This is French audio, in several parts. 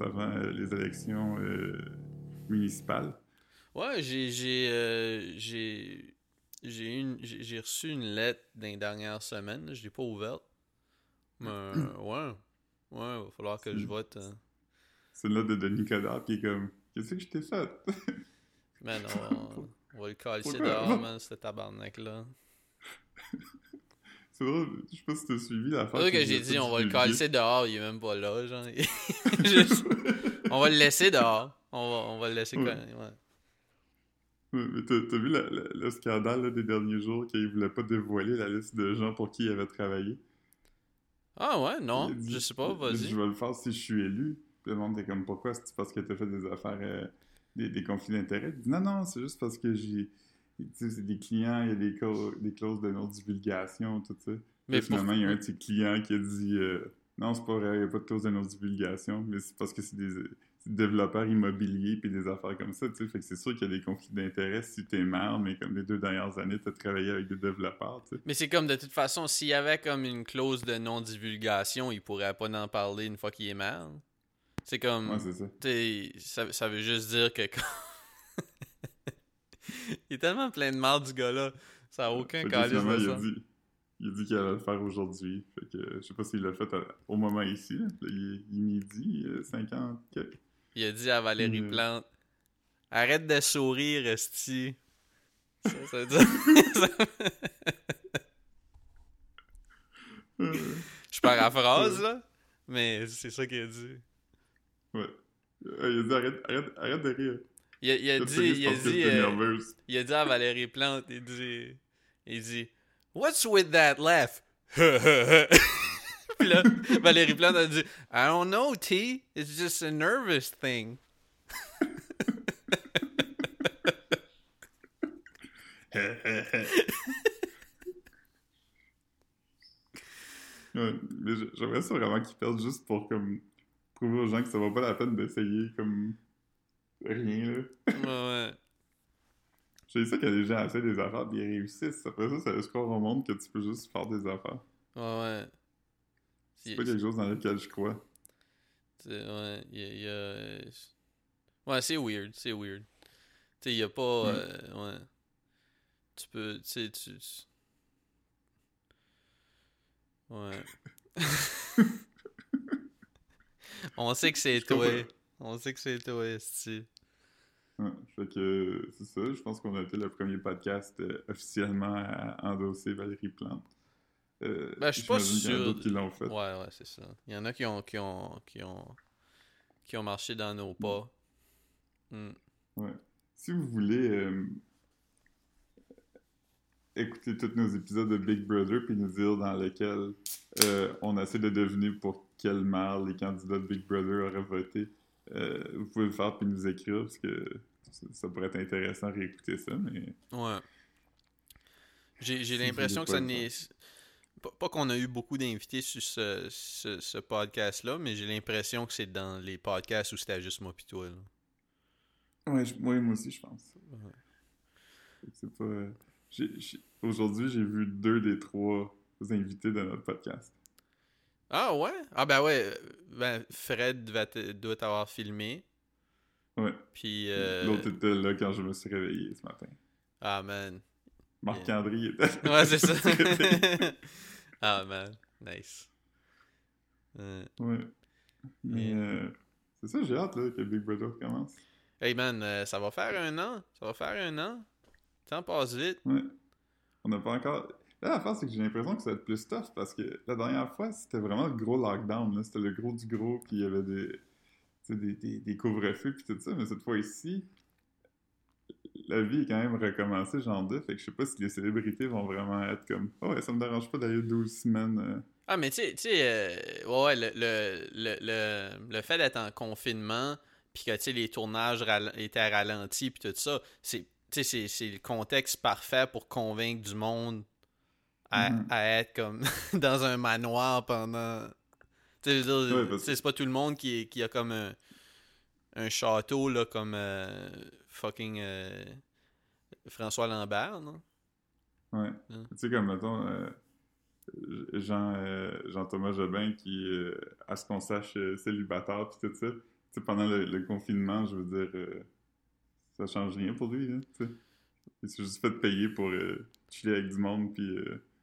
avant euh, les élections euh, municipales? Ouais, j'ai j'ai euh, j'ai reçu une lettre dans les dernières semaines, je l'ai pas ouverte. Mais ouais. Ouais, va falloir que je vote. hein. C'est une lettre de Denis Coderre qui est comme Qu'est-ce que je t'ai fait Mais non, on, on va le Pourquoi? dehors, man, ce tabarnak-là. C'est drôle, je sais pas si t'as suivi la C'est vrai que j'ai dit on va le calisser dehors, il est même pas là, genre. Juste- on va le laisser dehors. On va, on va le laisser Ouais. mais t'as vu la- la- le scandale là, des derniers jours qu'il voulait pas dévoiler la liste de gens pour qui il avait travaillé? Ah ouais, non, dit- je sais pas, vas-y. Je vais le faire si je suis élu. Puis le monde était comme pourquoi? C'est parce que t'as fait des affaires, euh, des, des conflits d'intérêts? Non, non, c'est juste parce que j'ai. Tu sais, c'est des clients, il y a des, clauses de non-divulgation, tout ça. Mais finalement, il y a un de ses clients qui a dit euh, non, c'est pas vrai, il n'y a pas de clause de non-divulgation, mais c'est parce que c'est des, développeurs immobiliers puis des affaires comme ça, tu sais. Fait que c'est sûr qu'il y a des conflits d'intérêts si t'es maire, mais comme les deux dernières années, t'as travaillé avec des développeurs, tu sais. Mais c'est comme de toute façon, s'il y avait comme une clause de non-divulgation, il pourrait pas en parler une fois qu'il est mal. C'est comme. Ouais, c'est ça, ça veut juste dire que. quand- il est tellement plein de marde, du gars-là. Ça a aucun calice de il a dit, il a dit qu'il allait le faire aujourd'hui. Fait que je sais pas s'il l'a fait à- au moment ici. il, est, il est midi, euh, 50. quelques. Il a dit à Valérie Mhm. Plante Arrête de sourire, Esti. Ça, ça veut dire. Euh, Je paraphrase, là. Mais c'est ça qu'il a dit. ouais. Euh, il a dit arrête, arrête, arrête de rire. Il a, il a Là, dit. Il a dit. euh. Il a dit à Valérie Plante, il dit, il dit, What's with that laugh? Puis là, Valérie Plante a dit, I don't know, T. It's just a nervous thing. Ouais, mais j'aimerais ça vraiment qu'ils perdent juste pour comme prouver aux gens que ça vaut pas la peine d'essayer comme rien là. Ouais, ouais. J'ai ça que les gens essaient des affaires puis ils réussissent. Après ça, ça laisse croire au monde que tu peux juste faire des affaires. Ouais, ouais. C'est pas quelque chose dans lequel je crois. C'est- Ouais, il y a- il y a- Ouais, c'est weird, c'est weird. Tu sais, il y a pas... Ouais. euh, ouais. Tu peux... Tu Ouais. On sait que c'est comprends. On sait que c'est toi, esti. Ouais, fait que c'est ça. Je pense qu'on a été le premier podcast euh, officiellement à endosser Valérie Plante. Euh, Ben, je suis pas j'imagine qu'il y en a sûr. d'autres qui l'ont fait. Ouais, ouais, c'est ça. Il y en a qui ont, qui ont, qui ont, qui ont marché dans nos pas. Hmm. Ouais. Si vous voulez euh, écouter tous nos épisodes de Big Brother puis nous dire dans lesquels euh, on essaie de deviner pour quelle mère les candidats de Big Brother auraient voté, euh, vous pouvez le faire puis nous écrire parce que ça, ça pourrait être intéressant de réécouter ça, mais Ouais. J'ai l'impression que ça n'est. Pas, pas qu'on a eu beaucoup d'invités sur ce, ce, ce podcast-là, mais j'ai l'impression que c'est dans les podcasts où c'était juste moi pis toi. là. ouais, je- ouais, moi aussi je pense. Ouais. C'est pas. Aujourd'hui, j'ai vu deux des trois invités de notre podcast. Ah ouais? Ah ben ouais. euh, Ben, Fred va te- doit t'avoir filmé. Ouais. Puis. euh, L'autre était là quand je me suis réveillé ce matin. Ah man. Marc-André était Ouais, c'est ça. Ah man. Nice. Euh, Ouais. Mais euh, c'est ça, j'ai hâte là, que Big Brother commence. Hey man, ça va faire un an. Ça va faire un an. Le temps passe vite. Ouais. On n'a pas encore. Là, l'affaire, c'est que j'ai l'impression que ça va être plus tough parce que la dernière fois, c'était vraiment le gros lockdown. C'était le gros du gros, puis il y avait des, des, des, couvre-feux, puis tout ça. Mais cette fois-ci, la vie est quand même recommencée, j'en doute. Fait que je sais pas si les célébrités vont vraiment être comme Oh, ouais, ça me dérange pas d'aller 12 semaines. euh. Ah, mais tu sais, euh, ouais, ouais, le, le, le, le, fait d'être en confinement, puis que, les tournages étaient ralentis, puis tout ça, c'est, c'est le contexte parfait pour convaincre du monde à, Mhm. à être comme dans un manoir pendant... Tu sais, tu c'est pas tout le monde qui, est- qui a comme un, un château, là, comme euh, fucking euh, François Lambert, non? Ouais. Mm. Tu sais, comme mettons, euh, Jean, euh, Jean-Thomas Jobin qui, euh, à ce qu'on sache, euh, célibataire, puis tout ça. sais, pendant le, le confinement, je veux dire, ça change rien pour lui, là, tu sais. Il s'est juste fait payer pour chiller avec du monde puis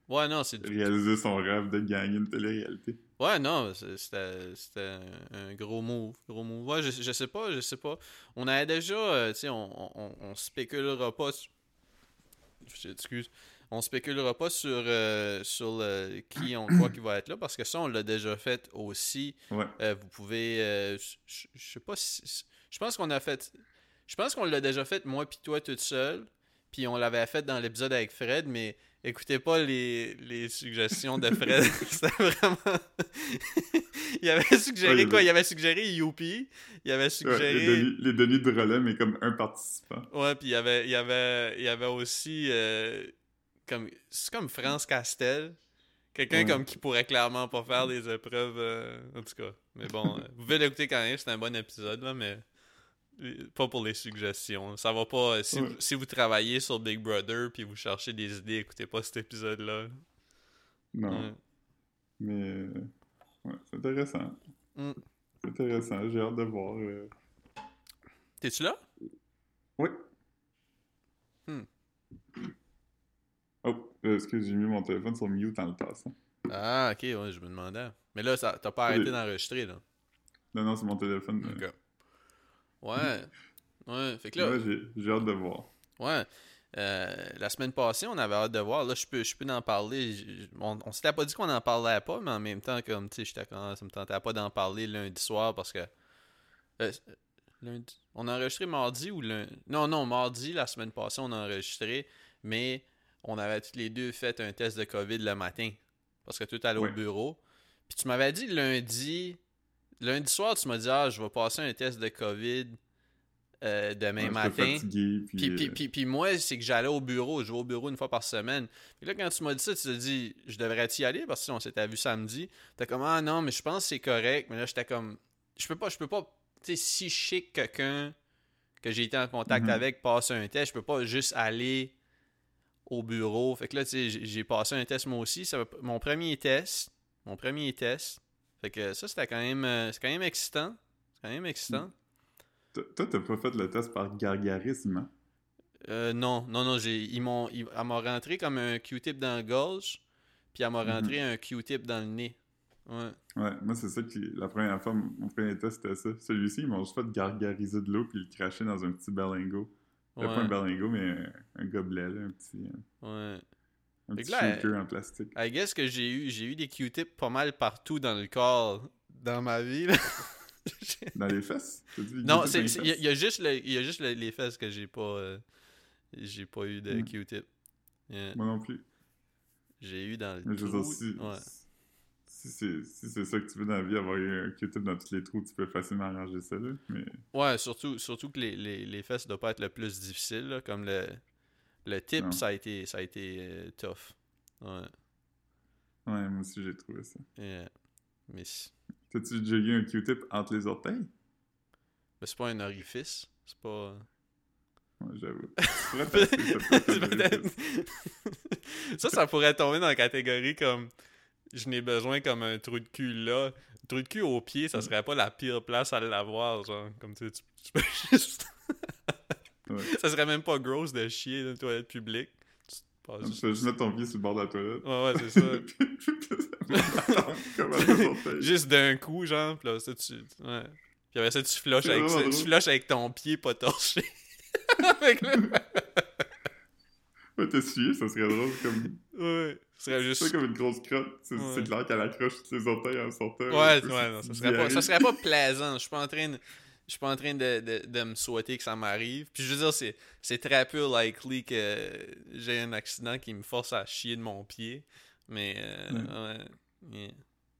Ouais, non, c'est. réaliser son rêve de gagner une télé-réalité. Ouais, non, c'était un gros move. Gros move. Ouais, je, je sais pas, je sais pas. On avait déjà, euh, tu sais, on, on, on spéculera pas. Excuse. On spéculera pas sur, euh, sur le- qui on croit qui va être là parce que ça, on l'a déjà fait aussi. Ouais. Euh, vous pouvez. je sais pas si. Je pense qu'on a fait. Je pense qu'on l'a déjà fait, moi puis toi, toute seule. Puis on l'avait fait dans l'épisode avec Fred, mais écoutez pas les, les suggestions de Fred. C'était vraiment. il avait suggéré Ouais, quoi? Il avait suggéré Youpi. Il avait suggéré. les, Denis, les Denis de relais, mais comme un participant. Ouais, puis il y avait, il y avait, il y avait aussi euh, comme c'est comme France Castel, quelqu'un Ouais. comme qui pourrait clairement pas faire des épreuves euh, en tout cas. Mais bon, euh, vous pouvez l'écouter quand même, c'est un bon épisode là, mais pas pour les suggestions. Ça va pas euh, si, Ouais. vous, si vous travaillez sur Big Brother puis vous cherchez des idées, écoutez pas cet épisode là. Non, mais euh, ouais, c'est intéressant. Mm. C'est intéressant, j'ai hâte de voir. euh. T'es-tu là? Oui. Hmm. Oh, excuse, j'ai mis mon téléphone sur mute en le passant. Ah, OK, ouais, je me demandais. Mais là t'as pas arrêté d'enregistrer là. Non, non, c'est mon téléphone. euh. Ouais. Ouais, fait que là Ouais, j'ai hâte de voir. Ouais. Euh, la semaine passée, on avait hâte de voir. Là, je peux, je peux en parler. On, on s'était pas dit qu'on en parlait pas, mais en même temps, comme, tu sais, comme, ça me tentait pas d'en parler lundi soir parce que. Euh, lundi. On a enregistré mardi ou lundi Non, non, mardi, la semaine passée, on a enregistré, mais on avait tous les deux fait un test de COVID le matin parce que tout allait Ouais. au bureau. Puis tu m'avais dit lundi. Lundi soir, tu m'as dit, ah, je vais passer un test de COVID euh, demain Ouais, matin. fatigué, puis, Puis, puis, euh, puis, puis moi, c'est que j'allais au bureau. Je vais au bureau une fois par semaine. Puis là, quand tu m'as dit ça, tu t'es dit, je devrais y aller? Parce que on s'était vu samedi. T'es comme, ah non, mais je pense que c'est correct. Mais là, j'étais comme, je peux pas, je peux pas, tu sais, si que quelqu'un que j'ai été en contact Mhm. avec passe un test, je peux pas juste aller au bureau. Fait que là, tu sais, j'ai- passé un test moi aussi. Ça mon premier test, mon premier test. Fait que ça, c'était quand même, euh, c'est quand même excitant. C'est quand même excitant. Toi, t'as pas fait le test par gargarisme, hein? Euh, non, non, non, j'ai, ils m'ont, ils- elle m'a rentré comme un Q-tip dans la gorge, puis elle m'a Mhm. rentré un Q-tip dans le nez. Ouais. Ouais, moi, c'est ça qui. La première fois, mon premier test, c'était ça. Celui-ci, ils m'ont juste fait gargariser de l'eau puis le cracher dans un petit berlingot. C'était pas un Ouais. berlingot, mais un, un gobelet, là, un petit, Ouais. Un Fait petit là, en plastique. I guess que j'ai eu, j'ai eu des Q-tips pas mal partout dans le corps dans ma vie. là. Dans les fesses? Dit non, il y, a- y juste, le- y a juste le- les fesses que j'ai pas, euh, j'ai pas eu de. Q-tip. Yeah. Moi non plus. J'ai eu dans le Mais trou. dire, si, Ouais. si c'est si ça que tu veux dans la vie, avoir eu un Q-tip dans tous les trous, tu peux facilement arranger ça, là. Mais Ouais, surtout, surtout que les, les, les fesses doivent pas être le plus difficile. là, comme le, le tip, Non. ça a été, ça a été euh, tough. Ouais. ouais, moi aussi, j'ai trouvé ça. Yeah. Mais T'as-tu déjà un Q-tip entre les orteils? mais c'est pas un orifice. C'est pas. Ouais, j'avoue. Ça ça, ça pourrait tomber dans la catégorie comme je n'ai besoin comme un trou de cul là. Un trou de cul au pied, ça serait pas la pire place à l'avoir, genre. Comme tu, sais, tu, tu peux juste. Ouais. ça serait même pas gross de chier dans une toilette publique. Tu te passes Tu juste- mettre ton pied sur le bord de la toilette. Ouais, ouais, c'est ça. Puis- puis ça. Juste d'un coup, genre, pis là, ça, tu. Ouais. Puis après ça, tu flushes avec, ça- tu flushes avec ton pied pas torché. Avec le- Ouais, t'essuyer, ça serait drôle comme... Ouais. Ce serait juste. C'est comme une grosse crotte. C'est Ouais. clair qu'elle accroche ses orteils en sortant. Ouais, ouais, non, ça serait pas, ça serait pas plaisant. Je suis pas en train de. Je suis pas en train de, de, de me souhaiter que ça m'arrive. Puis je veux dire, c'est, très peu likely que j'ai un accident qui me force à chier de mon pied. Mais, euh, ouais. yeah.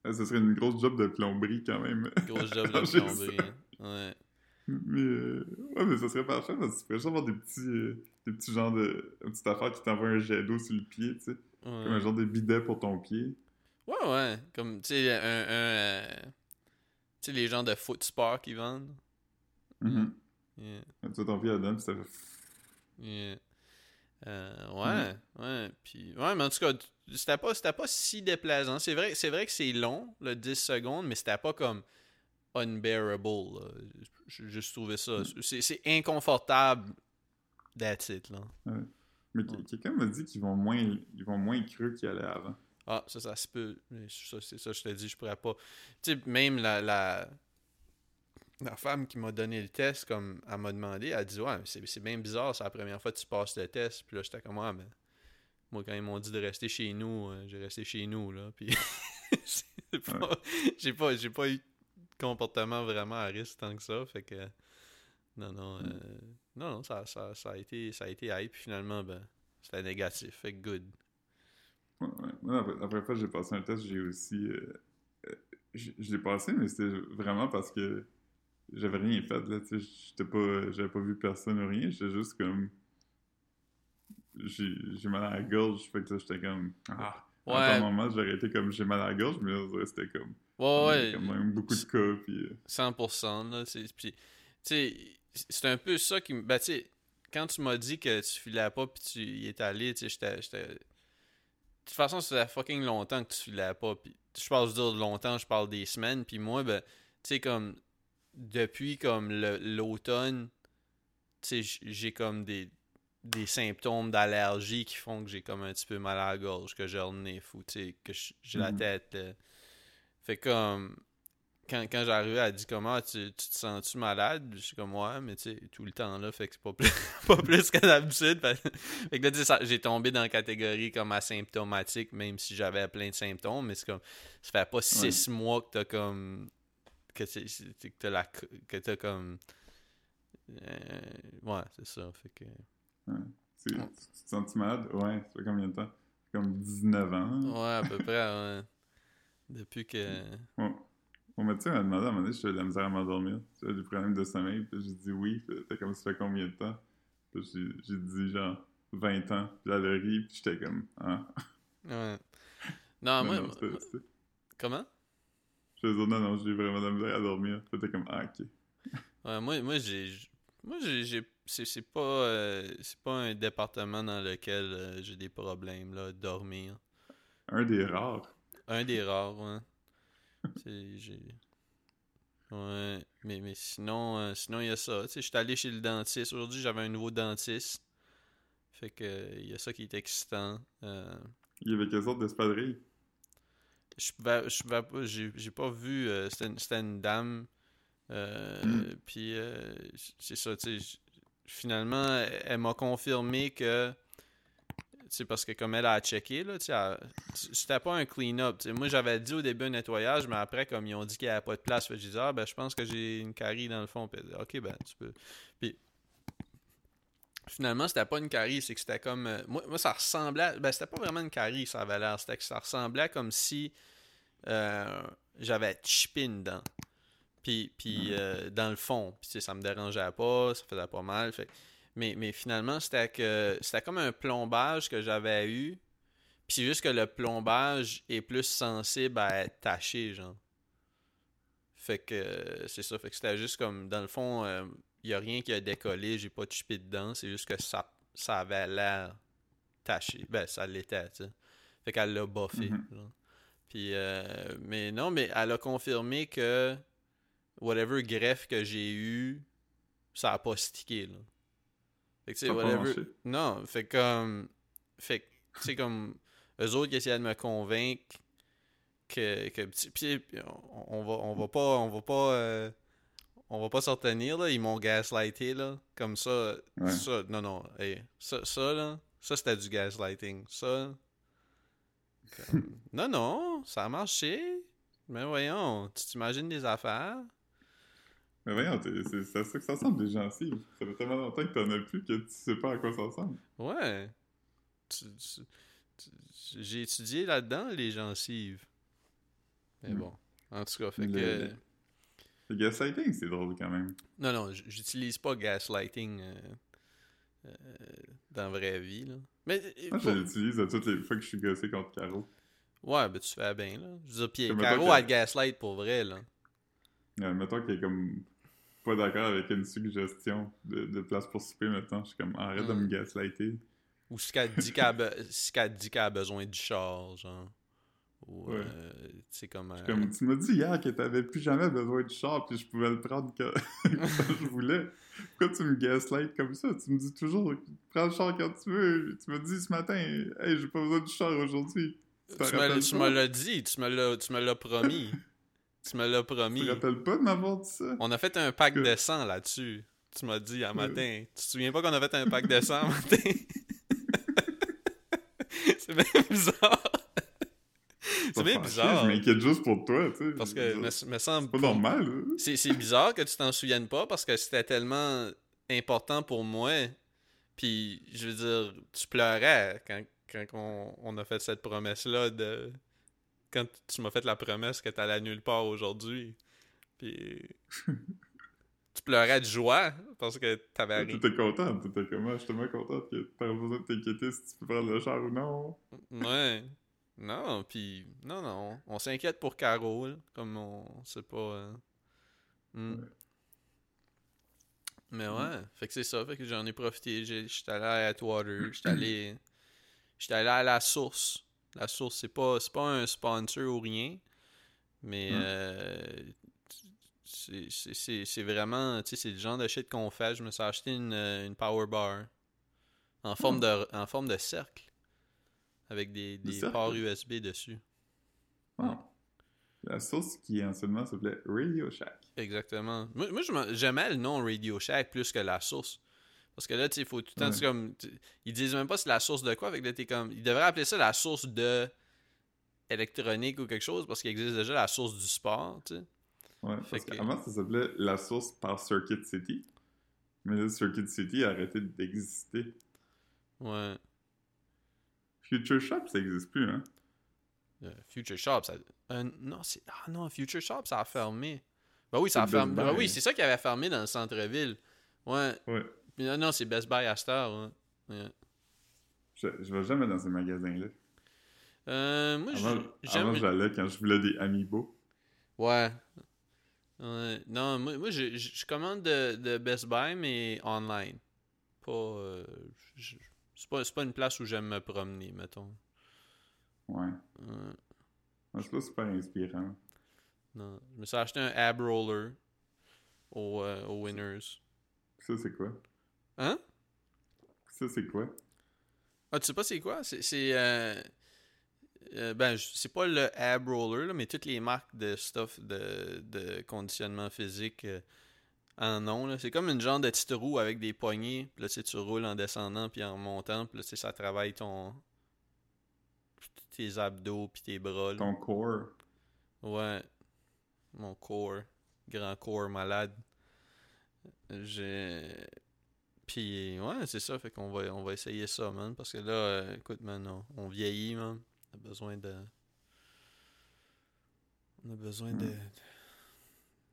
Ouais, Ça serait une grosse job de plomberie quand même. Grosse job de plomberie. hein. Ouais. Mais, euh, ouais, mais ça serait parfait parce que tu pourrais juste avoir des petits, euh, des petits genres de. Une petite affaire qui t'envoie un jet d'eau sur le pied, tu sais. Ouais. Comme un genre de bidet pour ton pied. Ouais, ouais. Comme, tu sais, un. un euh, tu sais, les gens de foot sport qui vendent. Yeah, Tu vois ton pied là-dedans, ça fait. yeah. Euh, ouais, ouais. Puis, ouais, mais en tout cas, c'était pas, c'était pas si déplaisant. C'est vrai, c'est vrai que c'est long, le 10 secondes, mais c'était pas comme unbearable. J'ai juste trouvé ça. C'est c'est inconfortable. That's it, là. Mais que- quelqu'un m'a dit qu'ils vont moins ils vont moins creux qu'ils allaient avant. Ah, ça, ça se peut. Mais ça, c'est ça, je te dis, je pourrais pas. Tu sais, même la, la, la femme qui m'a donné le test, comme, elle m'a demandé, elle a dit, ouais, mais c'est c'est bien bizarre, c'est la première fois que tu passes le test. Puis là, j'étais comme, ouais, mais moi, quand ils m'ont dit de rester chez nous, euh, j'ai resté chez nous, là. Puis c'est pas- j'ai pas, j'ai pas eu de comportement vraiment à risque tant que ça. Fait que, non, non, euh, non, non, ça, ça, ça a été, ça a été hype. Puis finalement, ben, c'était négatif. Fait que good. Ouais, ouais. Moi, la, la première fois que j'ai passé un test, j'ai aussi. euh, je l'ai passé, mais c'était vraiment parce que j'avais rien fait. Là, tu sais, j'étais pas, j'avais pas vu personne ou rien. J'étais juste comme. J'ai j'ai mal à la gorge. Fait que là, j'étais comme. Ah! Ouais. À un moment, j'aurais été comme j'ai mal à la gorge, mais là, c'était comme. Ouais, ouais. quand même beaucoup de cas. Puis, euh, 100%. Là, c'est, puis, tu sais, c'est un peu ça qui me. Ben, tu sais, quand tu m'as dit que tu filais pas puis tu y es allé, tu sais, j'étais. j'étais- De toute façon, ça fait fucking longtemps que tu filais pas. Puis, je parle dire longtemps, je parle des semaines. Puis moi, ben, tu sais, comme. Depuis comme l'automne, tu sais, j- j'ai comme des des symptômes d'allergie qui font que j'ai comme un petit peu mal à la gorge, que j'ai le nez fou, tu sais, que j'ai la Mhm. tête. euh, Fait comme quand, quand j'arrivais, elle dit comment tu, tu te sens-tu malade? Je suis comme ouais, mais tu sais, tout le temps là, fait que c'est pas plus, pas plus que d'habitude. Fait que là, tu sais, ça- j'ai tombé dans la catégorie comme asymptomatique, même si j'avais plein de symptômes, mais c'est comme ça fait pas six mois que t'as comme que c'est- que t'as la que t'as comme euh, ouais, c'est ça. Fait que c'est- tu te sens malade? Ouais, ça fait combien de temps? Comme 19 ans. ouais, à peu près ouais. Depuis que Bon. Mon médecin m'a demandé à un moment donné si j'avais de la misère à m'endormir. Si j'avais des problèmes de sommeil. Puis j'ai dit oui. Puis C'était comme ça fait combien de temps? Puis j'ai j'ai dit genre 20 ans. Puis elle a ri. Puis j'étais comme ah. ouais. Non, Non, moi, non, c'était- comment? Je faisais non, non, j'ai vraiment de la misère à dormir. C'était comme ah, ok. Ouais, moi, moi j'ai. Moi, j'ai. C'est pas. euh, c'est pas un département dans lequel euh, j'ai des problèmes, là, dormir. Un des rares. Un des rares, ouais. C'est. J'ai. Ouais. Mais, mais sinon, euh, sinon, il y a ça. Tu sais, je suis allé chez le dentiste. Aujourd'hui, j'avais un nouveau dentiste. Fait que. Il y a ça qui est excitant. Il y avait quelle sorte d'espadrille? Je pouvais, je pouvais pas, j'ai, pas vu, euh, c'était, une, dame, euh, Mm. puis euh, c'est ça, tu sais, finalement, elle, elle m'a confirmé que, c'est parce que comme elle a checké, là, c'était pas un clean-up, moi j'avais dit au début un nettoyage, mais après, comme ils ont dit qu'il n'y avait pas de place, j'ai dit, ah, ben, je pense que j'ai une carie dans le fond, puis elle dit, ok, ben, tu peux, puis finalement, c'était pas une carie, c'est que c'était comme. euh, moi, moi, ça ressemblait. à- Ben, c'était pas vraiment une carie, ça avait l'air. C'était que ça ressemblait comme si euh, j'avais chippé une dent. Puis, puis euh, dans le fond, puis, tu sais, ça me dérangeait pas, ça faisait pas mal. Fait, mais, mais finalement, c'était que c'était comme un plombage que j'avais eu. Puis juste que le plombage est plus sensible à être taché, genre. Fait que c'est ça. Fait que c'était juste comme, dans le fond, il n'y a rien qui a décollé, j'ai pas chippé dedans. C'est juste que ça, ça avait l'air taché. Ben, ça l'était, tu sais. Fait qu'elle l'a boffé. Mhm. Puis, euh, mais non, mais elle a confirmé que whatever greffe que j'ai eu, ça a pas stické, là. Fait que, tu sais, whatever. Non, fait comme. Fait que, tu sais, comme. Eux autres qui essayaient de me convaincre que. que puis, on, on va, on va pas. On va pas. euh, on va pas s'en tenir, là. Ils m'ont gaslighté, là. Comme ça. Ouais. Ça, non, non. hey, ça, ça, là. Ça, c'était du gaslighting. Ça. comme- non, non. Ça a marché. Mais voyons. Tu t'imagines des affaires? Mais voyons, c'est à ça que ça ressemble, des gencives. Ça fait tellement longtemps que t'en as plus que tu sais pas à quoi ça ressemble. Ouais. J'ai étudié là-dedans, les gencives. Mais Hmm. bon. En tout cas, fait Le- que. Le gaslighting, c'est drôle quand même. Non, non, j'utilise pas gaslighting euh, euh, dans la vraie vie, là. Mais. euh, Moi, je l'utilise à toutes les fois que je suis gossé contre Caro. Ouais, ben tu fais bien, là. Je veux dire, puis Caro mettons que- a le gaslight pour vrai, là. Euh, mettons qu'elle est comme pas d'accord avec une suggestion de, de place pour souper maintenant. Je suis comme arrête de me gaslighter. Ou ce qu'elle dit qu'elle a, be- a besoin du char, genre. Ou, Ouais. euh, comme... euh, Comme tu m'as dit hier que t'avais plus jamais besoin de char, puis je pouvais le prendre quand, quand je voulais. Pourquoi tu me gaslight comme ça? Tu me dis toujours, prends le char quand tu veux. Tu m'as dit ce matin, hey, j'ai pas besoin du char aujourd'hui. Tu tu me, tu me l'as dit, tu me l'as, tu me l'as promis. tu me l'as Tu promis. te rappelles pas de m'avoir dit ça? On a fait un pack Que- de sang là-dessus. Tu m'as dit un matin. Tu te souviens pas qu'on a fait un pack de sang un matin? c'est bien bizarre. Bien bizarre. chier, Je m'inquiète juste pour toi, tu sais. Parce que me, me semble. C'est pas normal, là. C'est, bizarre que tu t'en souviennes pas parce que c'était tellement important pour moi. Puis, je veux dire, tu pleurais quand, quand on, on a fait cette promesse-là de. Quand tu m'as fait la promesse que t'allais nulle part aujourd'hui. Puis. tu pleurais de joie parce que t'avais rien. T'étais contente, t'étais comment? Je suis tellement contente que t'aurais besoin de t'inquiéter si tu peux prendre le char ou non. Ouais. Non, puis. Non, non. On s'inquiète pour Carole. Comme on sait pas. euh, hmm. Ouais. Mais ouais. Fait que c'est ça. Fait que j'en ai profité. J'étais allé à Atwater. J'étais allé. J'étais allé à la source. La source, c'est pas, c'est pas un sponsor ou rien. Mais. Mm. euh, c'est- c'est c'est- c'est vraiment. Tu sais, c'est le genre de shit qu'on fait. Je me suis acheté une, une power bar. En forme, de, en forme de cercle. Avec des, ports USB dessus. Ah. La source qui anciennement s'appelait Radio Shack. Exactement. Moi, j'aimais le nom Radio Shack plus que la source. Parce que là, tu sais, il faut tout le temps. Ouais. comme, ils disent même pas c'est la source de quoi. Avec là, t'es comme. Ils devraient appeler ça la source de électronique ou quelque chose parce qu'il existe déjà la source du sport, tu sais. Ouais, Fait parce que- qu'avant, ça s'appelait la source par Circuit City. Mais là, Circuit City a arrêté d'exister. Ouais. Future Shop, ça existe plus, hein? Euh, Future Shop, ça. euh, non, c'est. Ah non, Future Shop, ça a fermé. Ben oui, ça a fermé. Ben oui, c'est ça qui avait fermé dans le centre-ville. Ouais. Ouais. Non, non, c'est Best Buy à Star, ouais. Je, je vais jamais dans ces magasins-là. Euh, moi, Avant, avant, j'allais quand je voulais des Amiibo. Ouais. Non, moi, moi je, je- je commande de, de Best Buy, mais online. Pas. euh, je- c'est pas, pas une place où j'aime me promener, mettons. Ouais. Ouais, C'est pas super inspirant. non. Je me suis acheté un ab roller au, euh, au Winners. Ça, c'est quoi? Hein? Ça, c'est quoi? Ah, tu sais pas c'est quoi? C'est. euh, euh, ben, c'est pas le ab roller, là, mais toutes les marques de stuff de, de conditionnement physique euh, en là. C'est comme une genre de petite roue avec des poignées. Puis là, tu sais, tu roules en descendant puis en montant. Puis là, tu sais, ça travaille ton. tes abdos puis tes bras. là. Ton core. Ouais. Mon corps. Grand corps malade. J'ai. Puis, ouais, c'est ça. Fait qu'on va, on va essayer ça, man. Parce que là, euh, écoute, man, on, on vieillit, man. On a besoin de. On a besoin de.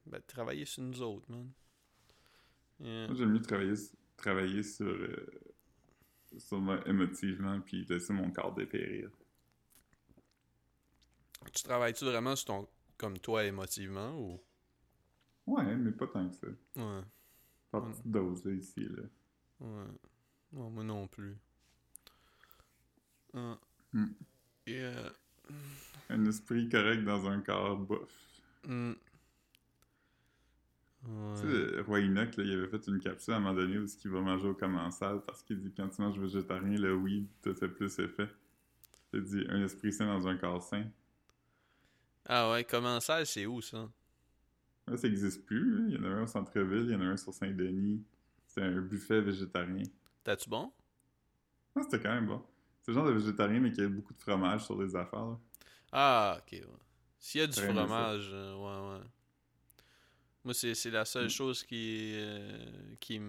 Ben, de travailler sur nous autres, man. Yeah. Moi, j'aime mieux travailler, travailler sur, euh, sur moi émotivement puis laisser mon corps dépérir. Tu travailles-tu vraiment sur ton. comme toi émotivement ou? Ouais, mais pas tant que ça. Ouais. Pas petite dose, là, ici, là. Ouais. Non, moi non plus. Ah. Hmm. Euh, Un esprit correct dans un corps bof. Tu sais, Roi Enoch, là, il avait fait une capsule à un moment donné où il va manger au commensal parce qu'il dit quand tu manges végétarien, le weed te fait plus effet. Il dit un esprit sain dans un corps sain. Ah ouais, comment ça, c'est où ça? Là, ça n'existe plus. là. Il y en a un au centre-ville, il y en a un sur Saint-Denis. C'est un buffet végétarien. T'as-tu bon? C'était quand même bon. C'est le genre de végétarien, mais qui a beaucoup de fromage sur les affaires. là. Ah, ok, ouais. S'il y a du fromage, euh, ouais, ouais. Moi, c'est, c'est la seule chose qui, euh, qui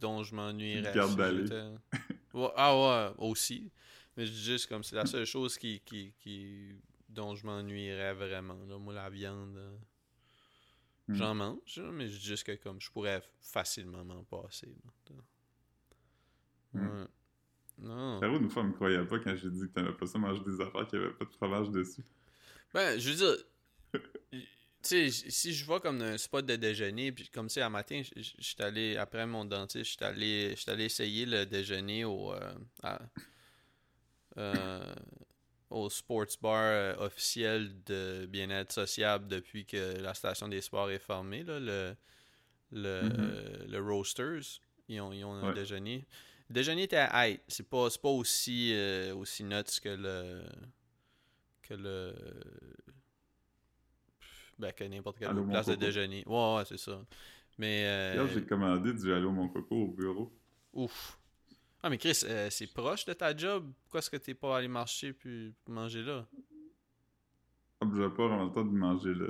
dont je m'ennuierais. Garde Ouais, ah ouais, aussi. Mais je dis juste comme c'est la seule chose qui, qui, qui dont je m'ennuierais vraiment. Là. Moi, la viande, euh, j'en mange, là, mais je dis juste que comme je pourrais facilement m'en passer. là. Hmm. Ouais. Non. Caro, une fois, elle me croyait pas quand j'ai dit que t'aimais pas ça manger des affaires qui avaient pas de fromage dessus. Ben, je veux dire, tu sais, si je vais comme un spot de déjeuner, puis comme tu sais, un matin, j'étais allé, après mon dentiste, j'étais allé, allé essayer le déjeuner au. euh, à- euh, au sports bar euh, officiel de bien-être sociable depuis que la station des sports est fermée, là, le, le, Mhm. le Roasters. Ils ont, ils ont un déjeuner. Le déjeuner était à. C'est pas, c'est pas aussi, euh, aussi nuts que le. que le. Ben, que n'importe quelle Allô, place de déjeuner. Ouais, ouais, c'est ça. Mais. euh, j'ai commandé du Allô mon coco au bureau. Ouf. Ah, mais Chris, euh, c'est proche de ta job? Pourquoi est-ce que t'es pas allé marcher puis manger là? Ah, j'avais pas vraiment le temps de manger là.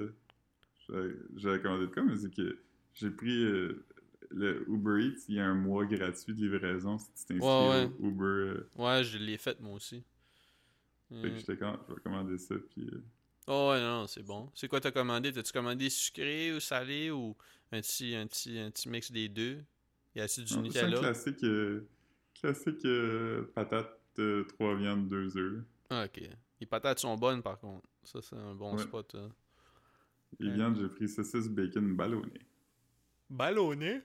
J'avais- commandé de quoi, mais c'est que j'ai pris euh, le Uber Eats, il y a un mois gratuit de livraison si tu t'inscris Ouais, ouais. Uber. euh, Ouais, je l'ai fait moi aussi. Fait que j'étais quand je vais commander ça, puis... euh, Oh ouais, non, c'est bon. C'est quoi t'as commandé? T'as-tu commandé sucré ou salé ou un petit, un petit, un petit mix des deux? Y a-tu du non, C'est un Nutella? classique, euh, classique euh, patate, euh, trois viandes, deux œufs. Ah, ok. Les patates sont bonnes par contre. Ça, c'est un bon Ouais. spot. hein. Et Ouais. viande, j'ai pris saucisse bacon ballonné. Ballonné?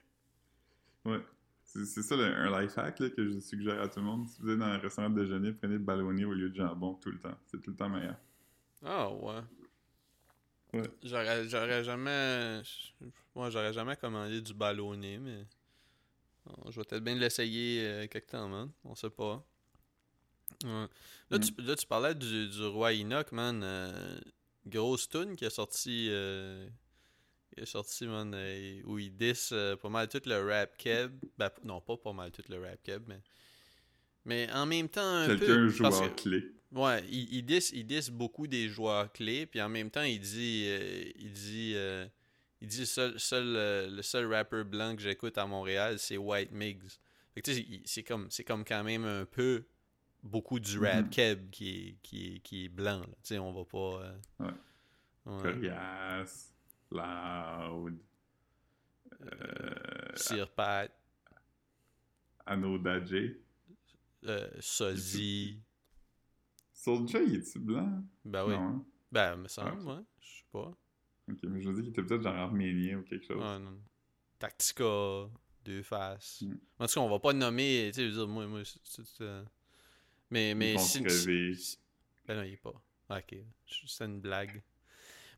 Ouais. C'est c'est ça le- un life hack là, que je suggère à tout le monde. Si vous êtes dans un restaurant de déjeuner, prenez le ballonné au lieu de jambon tout le temps. C'est tout le temps meilleur. Ah ouais. Ouais. J'aurais, j'aurais jamais. Moi, j'aurais jamais commandé du ballonné, mais. Bon, je vais peut-être bien l'essayer euh, quelque temps, man. On sait pas. Ouais. Là, Mm. tu, là, tu parlais du, du roi Enoch, man. euh, grosse tune qui est sorti. euh, qui est sorti, man, euh, où il diss pas mal tout le rap keb. Ben, non, pas pas mal tout le rap keb, mais. Mais en même temps, un Quelqu'un peu. joue parce en que- clé. Ouais, il, il, diss, il beaucoup des joueurs clés, puis en même temps, il dit, euh, il dit, euh, il dit seul, seul, euh, le seul rappeur blanc que j'écoute à Montréal, c'est White Migs. Fait que tu sais, il- c'est comme, c'est comme quand même un peu beaucoup du rap Mhm. keb qui est, qui est, qui est blanc. Tu sais, on va pas. Ouais. ouais. Coriace, loud, Sir Pat, Anodadje. euh, Sozy. Soulja, il est-tu blanc? Ben oui. Non, hein? Ben, me semble, ok. ouais. Je sais pas. Ok, mais je veux dire qu'il était peut-être genre arménien ou quelque chose. Ouais, non. Tactica, deux faces. Mm. En tout cas, on va pas nommer, tu sais, je veux dire, moi, moi, c'est- euh, mais, mais si, ben non, il est pas. Ah, ok, c'est une blague.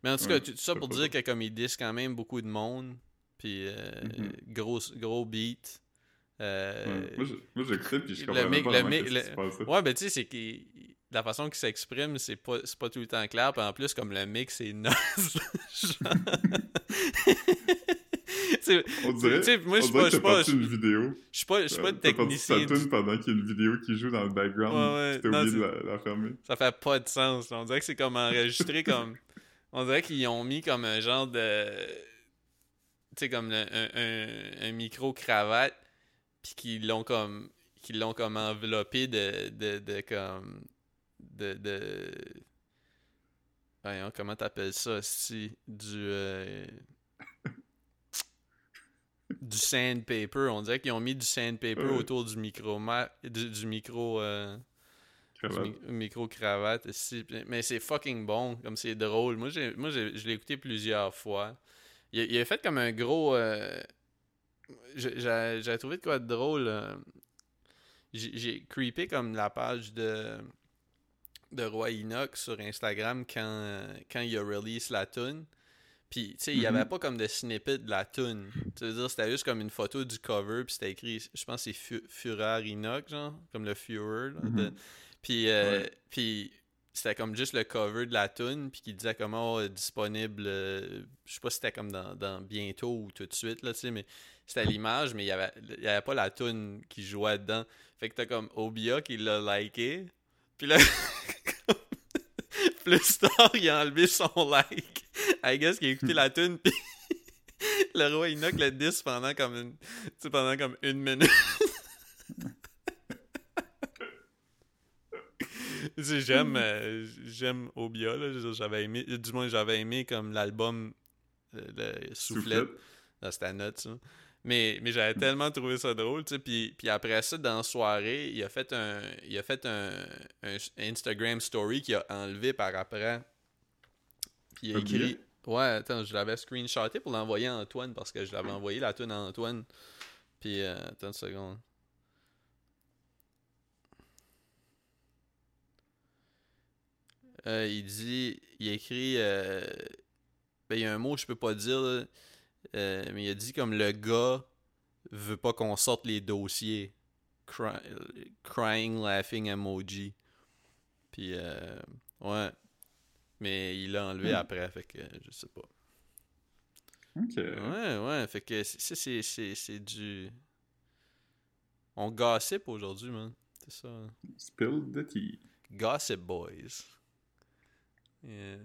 Mais en tout Ouais, cas, tout ça pour dire que comme ils disent quand même beaucoup de monde, puis euh, Mhm. gros, gros beat. euh, Ouais. Moi, j'écoutais puis je le mec- pas le mec- le- passait. Ouais, ben tu sais, c'est que la façon qu'il s'exprime, c'est pas, pas tout le temps clair. Puis en plus, comme le mix, c'est naze. Genre- On dirait, moi, je on suis dirait pas- que je t'as parti une vidéo. Je suis pas, je suis pas Euh, T'as technicien. ta du- tune pendant qu'il y a une vidéo qui joue dans le background. Ouais, ouais. T'as oublié de la, la fermer. Ça fait pas de sens. On dirait que c'est comme enregistré comme. On dirait qu'ils ont mis comme un genre de. Tu sais, comme le- un, un- un micro-cravate. Puis qu'ils l'ont comme. Qu'ils l'ont comme enveloppé de. de, de comme. De. de... Voyons, comment t'appelles ça, si Du. euh, du sandpaper. On dirait qu'ils ont mis du sandpaper Ouais. autour du micro. Du, du micro. euh, du Cravate. mi- micro-cravate. ici. Mais c'est fucking bon, comme c'est drôle. Moi, j'ai, moi je l'ai écouté plusieurs fois. Il, a- il a fait comme un gros. euh, j'ai, trouvé de quoi de drôle. euh, j'ai creepé comme la page de, de Roi Enoch sur Instagram quand, quand il a release la tune. Puis, tu sais, il n'y Mhm. avait pas comme de snippet de la tune. Tu veux dire, c'était juste comme une photo du cover, puis c'était écrit, je pense que c'est Fu- Fureur Enoch, genre, comme le Führer. là, de- Mhm. puis, euh, Ouais. puis c'était comme juste le cover de la tune, puis qui disait comment oh, disponible, euh, je sais pas si c'était comme dans, dans bientôt ou tout de suite, là, tu sais, mais c'était l'image, mais il y avait, y avait pas la tune qui jouait dedans. Fait que t'as comme Obia qui l'a liké, puis là, plus tard, il a enlevé son like. I guess qu'il a écouté la tune, puis le roi Enoch le 10 pendant comme une, tu sais, pendant comme une minute. J'aime euh, j'aime Obia là, j'avais aimé du moins j'avais aimé comme l'album euh, le soufflet dans c'était note ça. Mais, mais j'avais tellement trouvé ça drôle, tu sais, puis, puis après ça, dans la soirée, il a fait un il a fait un, un Instagram story qu'il a enlevé par après. Puis il a écrit Ouais, attends, je l'avais screenshoté pour l'envoyer à Antoine parce que je l'avais envoyé la tune à Antoine. Puis euh, attends une seconde. Euh, il dit, il écrit, euh, ben, il y a un mot que je peux pas dire, là, euh, mais il a dit comme le gars veut pas qu'on sorte les dossiers. Cry- crying, laughing emoji. Puis, euh, ouais. Mais il l'a enlevé Hmm. après, fait que je sais pas. Ok. Ouais, ouais, fait que c'est- du. On gossip aujourd'hui, man. C'est ça. hein. Spill the tea. Gossip Boys. Yeah.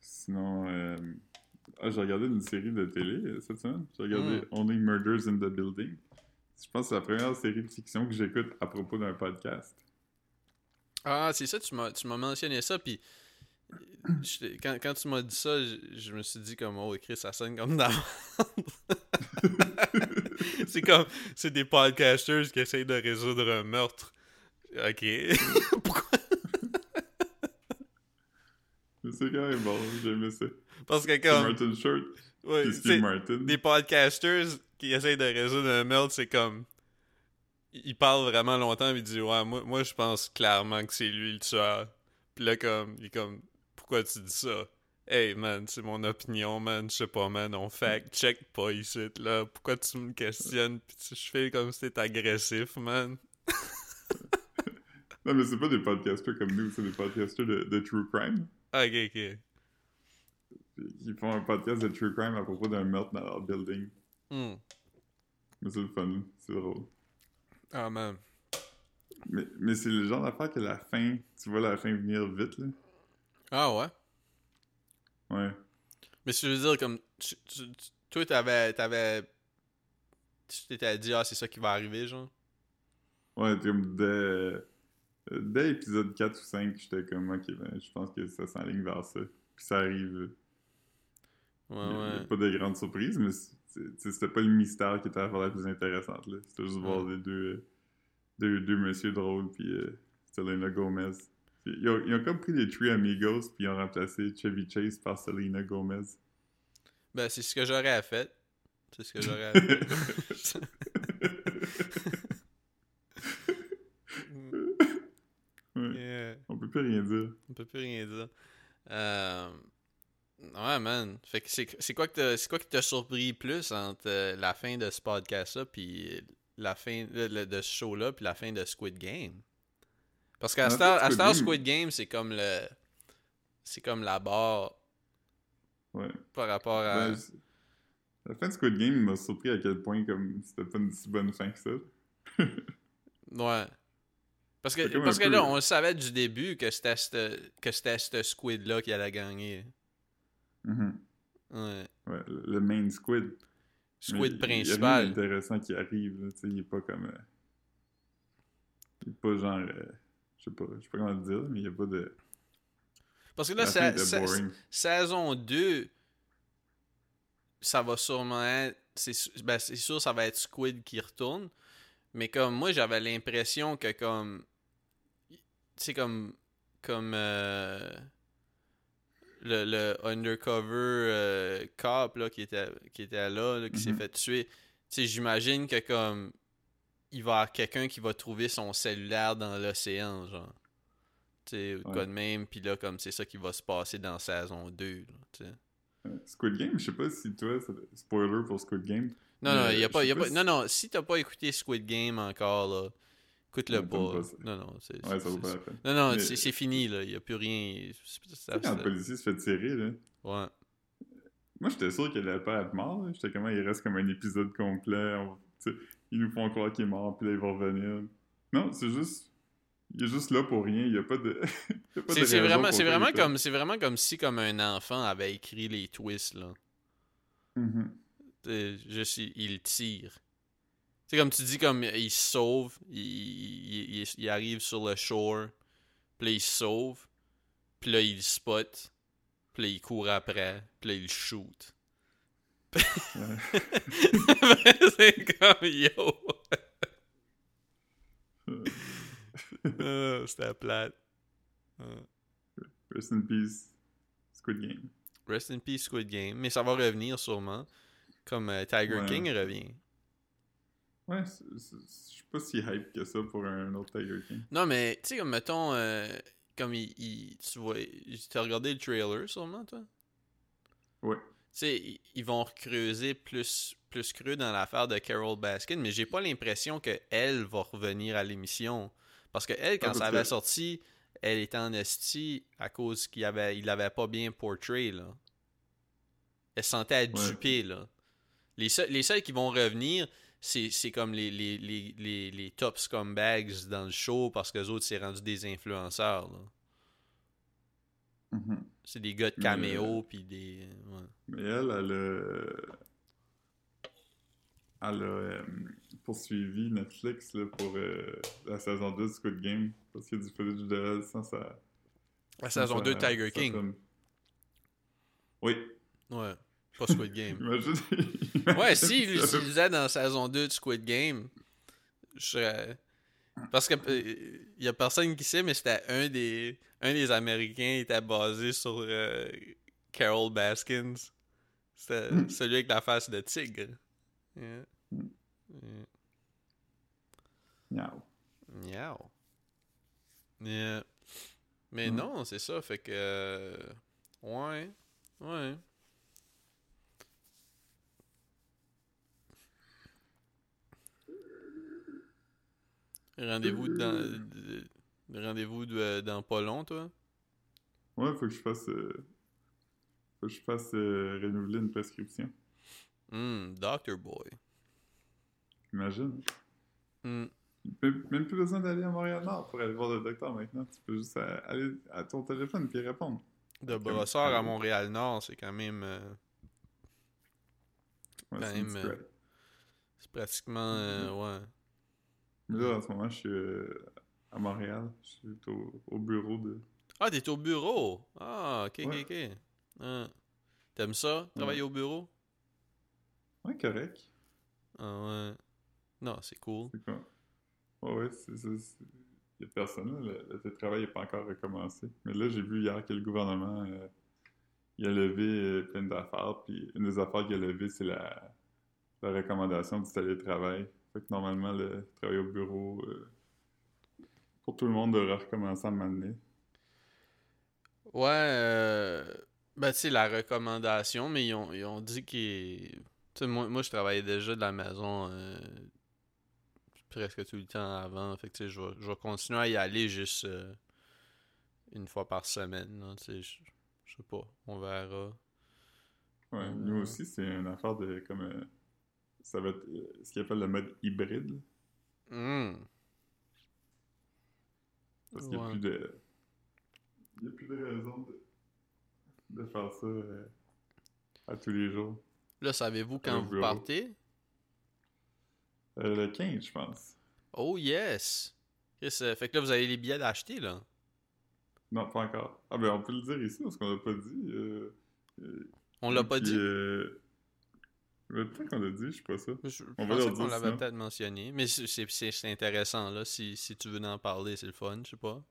Sinon, euh, ah, j'ai regardé une série de télé euh, cette semaine. J'ai regardé Mm. Only Murders in the Building. Je pense que c'est la première série de fiction que j'écoute à propos d'un podcast. Ah, c'est ça, tu m'as, tu m'as mentionné ça, puis j'étais- quand, quand tu m'as dit ça, je, je me suis dit comme, oh, écrit ça sonne comme dans C'est comme, c'est des podcasters qui essayent de résoudre un meurtre. Ok. Pourquoi? Mais c'est quand même bon, j'aimais ça. Parce que comme, Martin Short c'est- Steve Martin. des podcasters qui essayent de résoudre un meurtre, c'est comme. Ils parlent vraiment longtemps, puis ils disent Ouais, moi, moi je pense clairement que c'est lui le tueur. Puis là, comme, il est comme Pourquoi tu dis ça? Hey man, c'est mon opinion, man. Je sais pas, man. On fact-check pas ici, là. Pourquoi tu me questionnes? Puis tu- je fais comme si t'étais agressif, man. Non, mais c'est pas des podcasters comme nous, c'est des podcasters de, de True Crime. Ok, ok. Ils font un podcast de True Crime à propos d'un meurtre dans leur building. Hmm. Mais c'est le fun, c'est drôle. Ah man. Mais, mais c'est le genre d'affaire que la fin, tu vois la fin venir vite, là. Ah ouais? Ouais. Mais je veux dire, comme. tu- tu- tu- toi, t'avais. t'avais tu t'étais dit, ah, c'est ça qui va arriver, genre? Ouais, comme dès, dès épisode 4 ou 5, j'étais comme, ok, ben, je pense que ça s'enligne vers ça. Puis ça arrive. Ouais, Il il ouais. pas de grandes surprises, mais c'était pas le mystère qui était la la plus intéressante, là. C'était juste voir les deux, euh, deux, deux messieurs drôles, puis euh, Selena Gomez. Ils ont, ils ont comme pris les Three Amigos, puis ils ont remplacé Chevy Chase par Selena Gomez. Ben, c'est ce que j'aurais fait. C'est ce que j'aurais fait. Ouais, Yeah. On peut plus rien dire. On peut plus rien dire. Euh... Ouais, man. Fait que c'est quoi qui t'a surpris plus entre euh, la fin de ce podcast-là puis la fin de ce show-là puis la fin de Squid Game? Parce qu'à à Squid Game- Squid Game, c'est comme le... C'est comme la barre Ouais. par rapport à... Ben, la fin de Squid Game m'a surpris à quel point comme c'était pas une si bonne fin que ça. Ouais. Parce que, parce que peu- là, on savait du début que c'était ce que c'était ce squid-là qui allait gagner. Mhm. Ouais. Ouais, le main squid. Squid Mais Il y a principal. d'intéressant qui arrive, là, il est pas comme... euh, il est pas genre... euh, je sais pas, je sais pas comment le dire, mais il y a pas de... Parce que là, sa- sa- saison 2, ça va sûrement être. C'est ben, c'est sûr, ça va être Squid qui retourne. Mais comme moi, j'avais l'impression que comme. Tu sais, comme. Comme. euh, le, le undercover euh, cop là, qui, était, qui était là, là, qui s'est Mhm. fait tuer. Tu sais, j'imagine que comme. Il va y avoir quelqu'un qui va trouver son cellulaire dans l'océan, genre. Tu sais, ou de quoi de même, puis là, comme c'est ça qui va se passer dans saison 2, là, tu sais. Euh, Squid Game, je sais pas si toi... Spoiler pour Squid Game. Non, non, y a pas, y a pas pas... si- Non, non, si t'as pas écouté Squid Game encore, là, écoute-le pas. Non, non, c'est... Ouais, ça vaut c'est- pas la peine. Non, non, Mais- c'est c'est fini, là, il y a plus rien... ça- quand le policier se fait tirer, là... Ouais. Moi, j'étais sûr qu'il allait pas être mort. J'étais comment il reste comme un épisode complet. on- Ils nous font croire qu'il est mort, puis là, il va revenir. Non, c'est juste... Il est juste là pour rien. Il y a pas de... C'est vraiment, c'est vraiment comme, c'est vraiment comme si comme un enfant avait écrit les twists, là. Mhm. T'sais, Juste, il, il tire. C'est comme tu dis, comme il se sauve, il, il, il- il arrive sur le shore, puis là, il se sauve, puis là, il spot, puis là, il court après, puis là, il shoot. C'est comme yo. Ah, C'était plate. Ah. Rest in peace, Squid Game. Rest in peace Squid Game, mais ça va revenir sûrement. Comme euh, Tiger Ouais. King revient. Ouais, je suis pas si hype que ça pour un autre Tiger King. Non, mais tu sais, comme mettons, euh, comme il, il- tu vois, tu as regardé le trailer sûrement, toi? Ouais. Tu sais, ils- vont creuser plus, plus creux dans l'affaire de Carol Baskin, mais j'ai pas l'impression qu'elle va revenir à l'émission. Parce que elle, quand ça avait sorti, elle était en esti à cause qu'il avait, il l'avait pas bien portray, là. Elle se sentait à Ouais. duper, là. Les seuls, les seuls qui vont revenir, c'est comme les, les, les, les, les top scumbags dans le show parce que les autres, c'est rendu des influenceurs, là. Mhm. C'est des gars de caméo, puis des... ouais. Mais elle, elle a, elle a euh, poursuivi Netflix là, pour euh, la saison 2 de Squid Game parce qu'il y a du footage de elle sans sa. La saison sa- 2 de Tiger King. Oui. Ouais. Pas Squid Game. Ouais, si, il l'utilisait dans saison 2 de Squid Game, je serais... Parce que euh, y a personne qui sait, mais c'était un des un des Américains était basé sur euh, Carol Baskins. C'était Hmm. celui avec la face de tigre. Yeah. Yeah. Miaou. Miaou. Yeah. Mais Hmm. non, c'est ça, fait que... euh, Ouais. Ouais. Rendez-vous dans... de- Rendez-vous de- dans pas long, toi? Ouais, faut que je fasse. euh, Faut que je fasse euh, renouveler une prescription. Hmm, Doctor Boy. Imagine. Hmm. Même plus besoin d'aller à Montréal-Nord pour aller voir le docteur maintenant. Tu peux juste euh, aller à ton téléphone et répondre. De Brossard à Montréal-Nord, c'est quand même... euh, Ouais, Quand même, euh, c'est pratiquement... euh, ouais. Là, en ce moment, je suis euh, à Montréal. Je suis au, au bureau de. Ah, t'es au bureau! Ah, ok, Ouais. ok, ok. Ah. T'aimes ça, travailler au bureau? Ouais, correct. Ah ouais. Non, c'est cool. C'est quoi? Ouais, ouais, c'est ça. Il y a personne, là. Le, le télétravail n'est pas encore recommencé. Mais là, j'ai vu hier que le gouvernement euh, il a levé euh, plein d'affaires. Puis une des affaires qu'il a levées, c'est la, la recommandation du télétravail. Fait que normalement, le travail au bureau, euh, pour tout le monde, devrait recommencer à m'amener. Ouais, euh, ben tu sais, la recommandation, mais ils ont, ils ont dit qu'ils... Tu sais, moi, moi, je travaillais déjà de la maison euh, presque tout le temps avant. Fait que tu sais, je vais, je vais continuer à y aller juste euh, une fois par semaine. là, Tu sais, je sais pas, on verra. Ouais, nous aussi, c'est une affaire de comme. Ça va être euh, ce qu'ils appellent le mode hybride. Hmm. Parce qu'il n'y a Ouais. plus de. Il n'y a plus de raison de, de faire ça euh, à tous les jours. Là, savez-vous quand vous partez? Euh, le 15, je pense. Oh yes! Chris, fait que là, vous avez les billets d'acheter, là. Non, pas encore. Ah, ben on peut le dire ici parce qu'on l'a pas dit. euh, On l'a pas dit? Peut-être qu'on l'a dit, je sais pas ça. Je On va leur qu'on dire l'avait sinon. peut-être mentionné, mais c'est- intéressant, là. Si, si tu veux en parler, c'est le fun, je sais pas.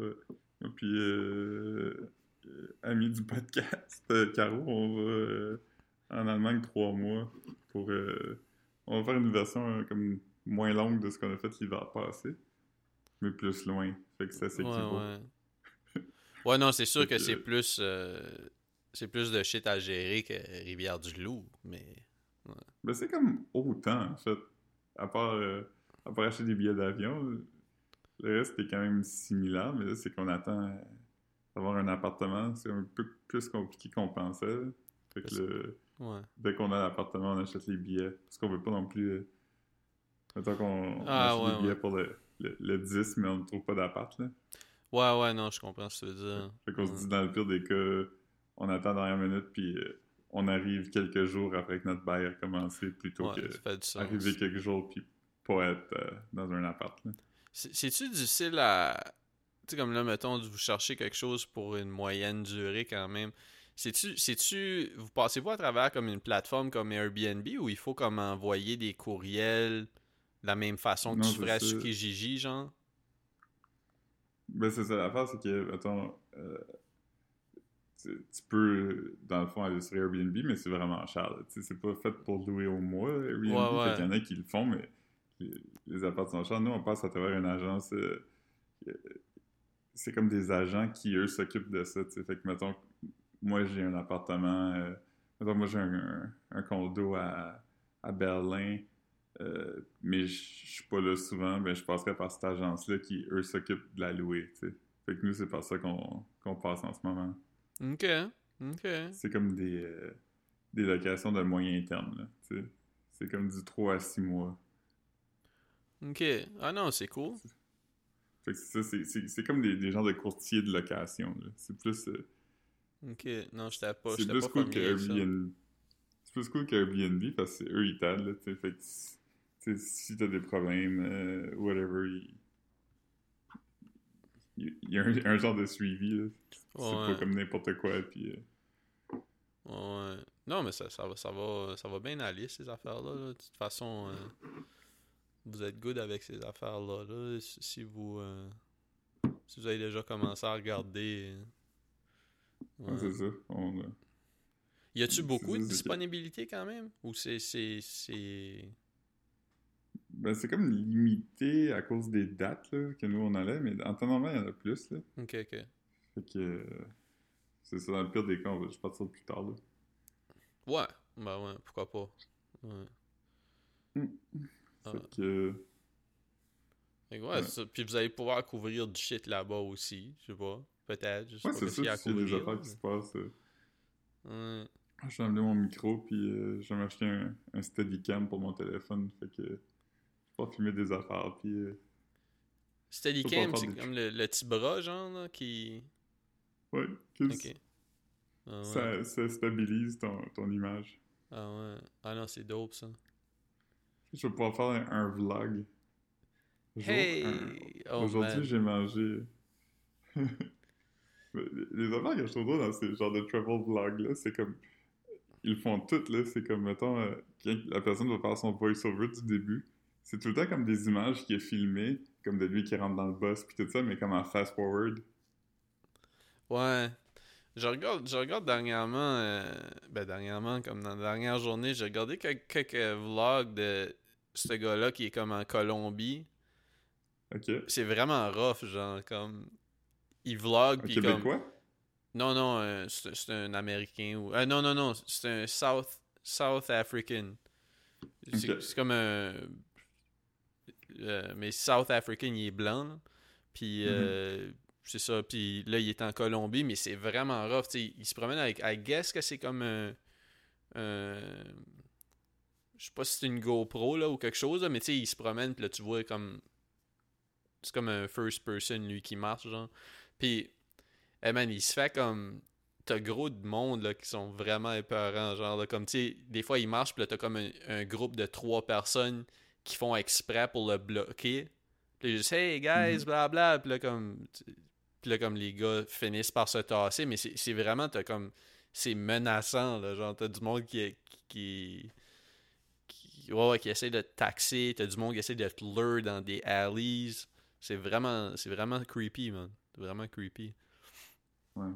Et puis, euh, euh, ami du podcast, euh, Caro, on va euh, en Allemagne trois mois pour. on va faire une version comme moins longue de ce qu'on a fait l'hiver passé, mais plus loin. Fait que ça Ouais, s'équivaut. ouais. Ouais, non, c'est sûr que c'est plus... c'est plus de shit à gérer que Rivière-du-Loup, mais... Ben, c'est comme autant, en fait. À part, euh, à part acheter des billets d'avion, le reste est quand même similaire, mais là, c'est qu'on attend euh, d'avoir un appartement. C'est un peu plus compliqué qu'on pensait. Fait que le- Ouais. dès qu'on a l'appartement, on achète les billets. Parce qu'on veut pas non plus. Euh, mettons qu'on on Ah, achète ouais, des billets ouais. pour le, le, le 10, mais on ne trouve pas d'appart. là. Ouais, ouais, non, je comprends ce que tu veux dire. Fait qu'on se dit, dans le pire des cas, on attend dernière minute, puis euh, on arrive quelques jours après que notre bail a commencé, plutôt Ouais, que arriver quelques jours, puis pas être euh, dans un appart. C'est-tu difficile à... Tu sais, comme là, mettons, vous cherchez quelque chose pour une moyenne durée quand même. C'est-tu... Vous passez-vous à travers comme une plateforme comme Airbnb ou il faut comme envoyer des courriels de la même façon que Non, tu ferais ça. sur Kijiji, genre? Ben, c'est ça, l'affaire, c'est que, mettons, euh, tu, tu peux, dans le fond, sur Airbnb, mais c'est vraiment cher. c'est pas fait pour louer au mois, Airbnb. Ouais, ouais. Fait qu'il y en a qui le font, mais les, les apparts sont chers. Nous, on passe à travers une agence. euh, euh, c'est comme des agents qui, eux, s'occupent de ça. Fait que, mettons, moi, j'ai un appartement, euh, mettons, moi, j'ai un, un, condo à, à Berlin, euh, mais je suis pas là souvent, ben, je passerais par cette agence-là qui, eux, s'occupent de la louer. Fait que nous, c'est par ça qu'on qu'on passe en ce moment. Ok, ok. C'est comme des, euh, des locations de moyen terme, là. C'est comme du 3 à 6 mois. Ok. Ah non, c'est cool. Fait que c'est ça, c'est- c'est c'est comme des, des genres de courtiers de location, là. C'est plus... euh, Ok. Non, j'étais pas, C'est plus cool que. Airbnb. C'est plus cool que Airbnb parce que eux ils t'aident. Fait que si- tu sais, si t'as des problèmes, euh, whatever, il il y a un, un genre de suivi là. C'est Ouais. pas comme n'importe quoi puis euh, Ouais. Non, mais ça, ça, va, ça, va, ça va bien aller, ces affaires-là. là. De toute façon, euh, vous êtes good avec ces affaires-là. là. Si si vous, euh, si vous avez déjà commencé à regarder. ouais, c'est ça. On, Y a-tu C'est beaucoup de disponibilité quand même? Ou c'est. c'est, c'est... ben c'est comme limité à cause des dates là, que nous on allait, mais en temps normal il y en a plus là. Ok, ok. Fait que euh, c'est ça dans le pire des cas, on va juste partir plus tard là. Ouais, ben ouais, pourquoi pas. Ouais. Ah. Fait que euh, Fait que ouais, Ouais. c'est ça. Puis vous allez pouvoir couvrir du shit là-bas aussi, je sais pas. Peut-être, je sais ouais, pas c'est ça, s'il y a des affaires qui se passent. euh, Ouais. Je vais amener mon micro, puis euh, je vais m'acheter un, un Steadicam pour mon téléphone. Fait que je vais pas filmer des affaires, puis... euh, Steadicam, c'est comme le, le petit bras, genre, là, qui... ouais, que Ok. Ah ouais. ça, ça stabilise ton, ton image. Ah ouais. Ah non, c'est dope, ça. Je vais pouvoir faire un, un vlog. Hey! un- Oh, Aujourd'hui, j'ai mangé... les affaires que je trouve dans ces genres de travel vlogs-là, c'est comme... Ils font tout, là. C'est comme, mettons, euh, quand la personne va faire son voice-over du début, c'est tout le temps comme des images qui est filmées, comme de lui qui rentre dans le bus, puis tout ça, mais comme en fast-forward. Ouais. Je regarde, je regarde dernièrement, euh, ben dernièrement, comme dans la dernière journée, j'ai regardé quelques, quelques vlogs de ce gars-là qui est comme en Colombie. OK. C'est vraiment rough, genre, comme... Il vlog, puis comme... Québécois? Non, non, euh, c'est un Américain ou... euh, non, non, non, c'est un South, South African. C'est comme un... mais South African, il est blanc. Puis, Mhm. C'est ça. Puis là, il est en Colombie, mais c'est vraiment rough. tu sais, il se promène avec... I guess que c'est comme un... un- je sais pas si c'est une GoPro, là, ou quelque chose, là, mais tu sais, il se promène, puis là, tu vois comme... C'est comme un first person, lui, qui marche, genre. Puis, eh man, il se fait comme. T'as gros de monde là, qui sont vraiment épeurants. Genre, là, comme tu sais, des fois, il marche, puis là, t'as comme un, un groupe de trois personnes qui font exprès pour le bloquer. Puis là, juste, hey guys, blabla. Puis là, comme. Puis là, comme les gars finissent par se tasser, mais c'est vraiment, t'as comme. C'est menaçant, là. Genre, t'as du monde qui. qui qui, ouais, ouais, qui essaie de te taxer, t'as du monde qui essaie de te lure dans des alleys. C'est vraiment, c'est vraiment creepy, man. C'est vraiment creepy. Ouais.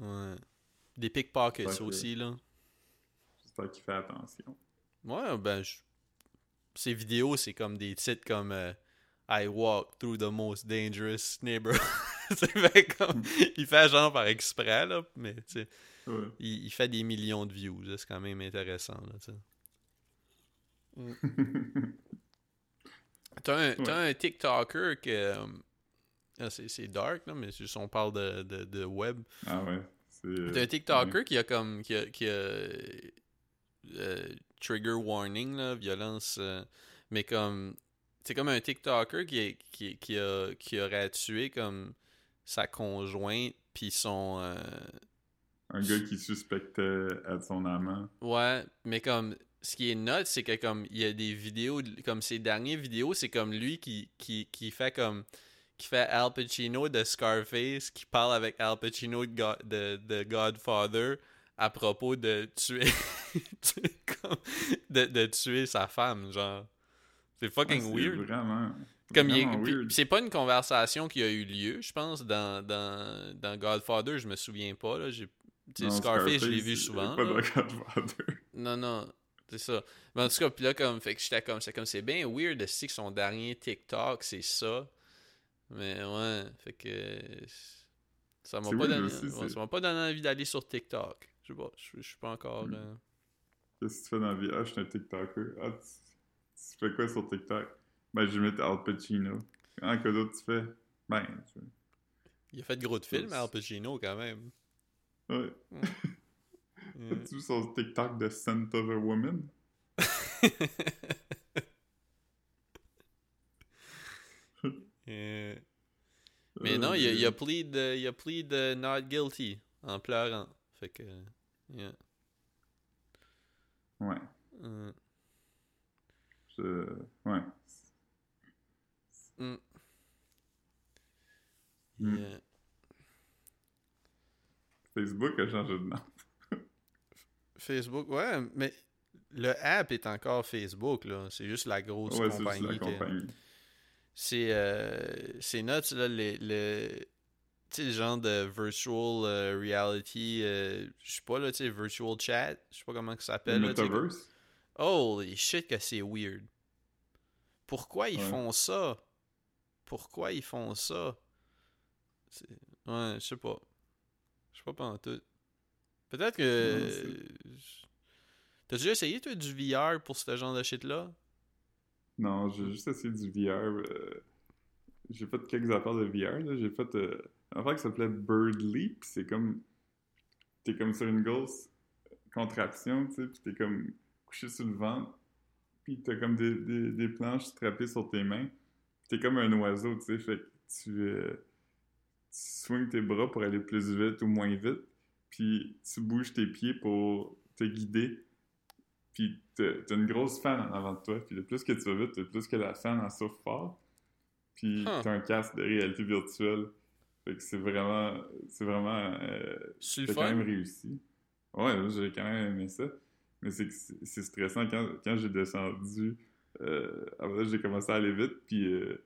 Ouais. Des pickpockets aussi, là. J'espère qu'il fait attention. Ouais, ben, je- ces vidéos, c'est comme des titres comme euh, I walk through the most dangerous neighborhood. fait comme. Il fait genre par exprès, là, mais tu Ouais. il, il fait des millions de views. C'est quand même intéressant, là, tu sais. T'as un, t'as un TikToker que. euh, ah, c'est, c'est dark, là, mais juste on parle de, de, de web. ah ouais. Euh, T'as un TikToker qui a comme. qui a. qui a, euh, trigger warning, là, violence. euh, mais comme. C'est comme un TikToker qui, est- qui, qui, a, qui aurait tué comme sa conjointe, puis son. euh, Un gars qui suspectait être son amant. Ouais, mais comme ce qui est note, c'est que comme il y a des vidéos, comme ses dernières vidéos, c'est comme lui qui, qui, qui fait comme qui fait Al Pacino de Scarface, qui parle avec Al Pacino de, de, de Godfather à propos de tuer comme- de, de tuer sa femme, genre. C'est fucking Ouais, weird. Vraiment. Comme c'est pas une conversation qui a eu lieu, je pense, dans, dans, dans Godfather, je me souviens pas. Là. Non, Scarface, je l'ai vu souvent. Pas dans Godfather. Non, non, c'est ça. Mais en tout cas, puis là, comme, fait que j'étais comme, c'est comme, c'est bien weird de que son dernier TikTok, c'est ça. Mais ouais, fait que. Ça m'a pas, donné... aussi, ouais, c'est- ça m'a pas donné envie d'aller sur TikTok. Je sais pas, je suis pas encore. Mm. euh, Qu'est-ce que tu fais dans la vie? Ah, je suis un TikToker. Ah, tu, tu fais quoi sur TikTok? Ben, je vais mettre Al Pacino. Ah, que d'autre tu fais? Ben, tu... Il a fait de gros de films. Al Pacino, quand même. Ouais. Mm. As-tu vu son TikTok de Scent of a Woman? Euh, Mais non, il a, il a plead, euh, il a plead euh, not guilty en pleurant. Fait que. yeah. Ouais. Je... Ouais. Mm. Mm. Yeah. Facebook a changé de nom. Facebook, ouais, mais le app est encore Facebook, là. C'est juste la grosse Ouais, compagnie. C'est euh, c'est nuts, là, le, le, tu sais, le genre de virtual euh, reality, euh, je sais pas, là, tu sais, virtual chat, je sais pas comment ça Le s'appelle. là, Metaverse? Holy shit que c'est weird. Pourquoi ils Ouais. font ça? Pourquoi ils font ça? C'est- Ouais, je sais pas. Je sais pas pendant tout. Peut-être que... T'as déjà essayé, toi, du VR pour ce genre de shit-là? Non, j'ai juste essayé du VR. euh, J'ai fait quelques affaires de VR. là. J'ai fait euh, une affaire qui s'appelait Bird Leap. C'est comme. T'es comme sur une grosse contraption, tu sais, puis t'es comme couché sur le ventre. Puis t'as comme des, des, des planches strappées sur tes mains. T'es comme un oiseau, tu sais, fait que tu, euh, tu swings tes bras pour aller plus vite ou moins vite. Puis tu bouges tes pieds pour te guider. Puis t'as une grosse fan en avant de toi. Puis le plus que tu vas vite, le plus que la fan en souffle fort. Puis Huh. t'as un casque de réalité virtuelle. Fait que c'est vraiment... C'est vraiment... euh, C'est quand même réussi. Ouais, j'ai quand même aimé ça. Mais c'est c'est stressant quand, quand j'ai descendu. Euh, après ça, j'ai commencé à aller vite, puis euh,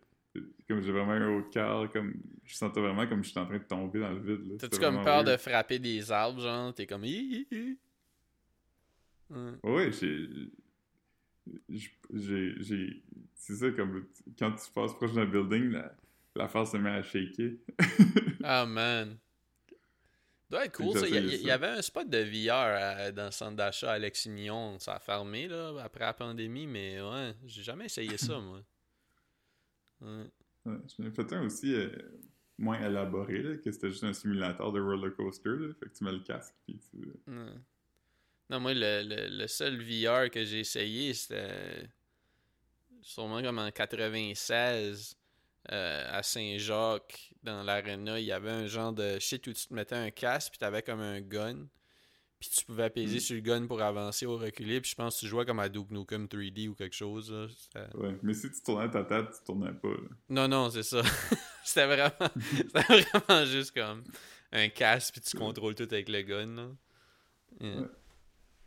comme j'ai vraiment un haut de cœur, comme je sentais vraiment comme je suis en train de tomber dans le vide. T'as-tu comme peur de frapper des arbres, genre? T'es comme... Hi, hi, hi. Ouais, j'ai. C'est ça, comme quand tu passes proche d'un building, la, la face se met à shaker. Ah, man. Doit être cool, ça. Il y, avait un spot de VR à- dans le centre d'achat Alexis Mignon. Ça a fermé, là, après la pandémie, mais ouais, j'ai jamais essayé ça, moi. Ouais. Ouais, J'en ai fait un aussi euh, moins élaboré, là, que c'était juste un simulateur de roller coaster. Là, fait que tu mets le casque, puis tu. Ouais. Non, moi, le, le, le seul VR que j'ai essayé, c'était sûrement comme en 96 euh, à Saint-Jacques, dans l'aréna. Il y avait un genre de shit où tu te mettais un casque, puis t'avais comme un gun. Puis tu pouvais apaiser Mm. sur le gun pour avancer ou reculer. Puis je pense que tu jouais comme à Duke Nukem 3D ou quelque chose. là. Ouais, mais si tu tournais ta tête, tu tournais pas. Là. Non, non, c'est ça. c'était vraiment... c'était vraiment juste comme un casque, puis tu contrôles tout avec le gun. Là. Yeah. Ouais.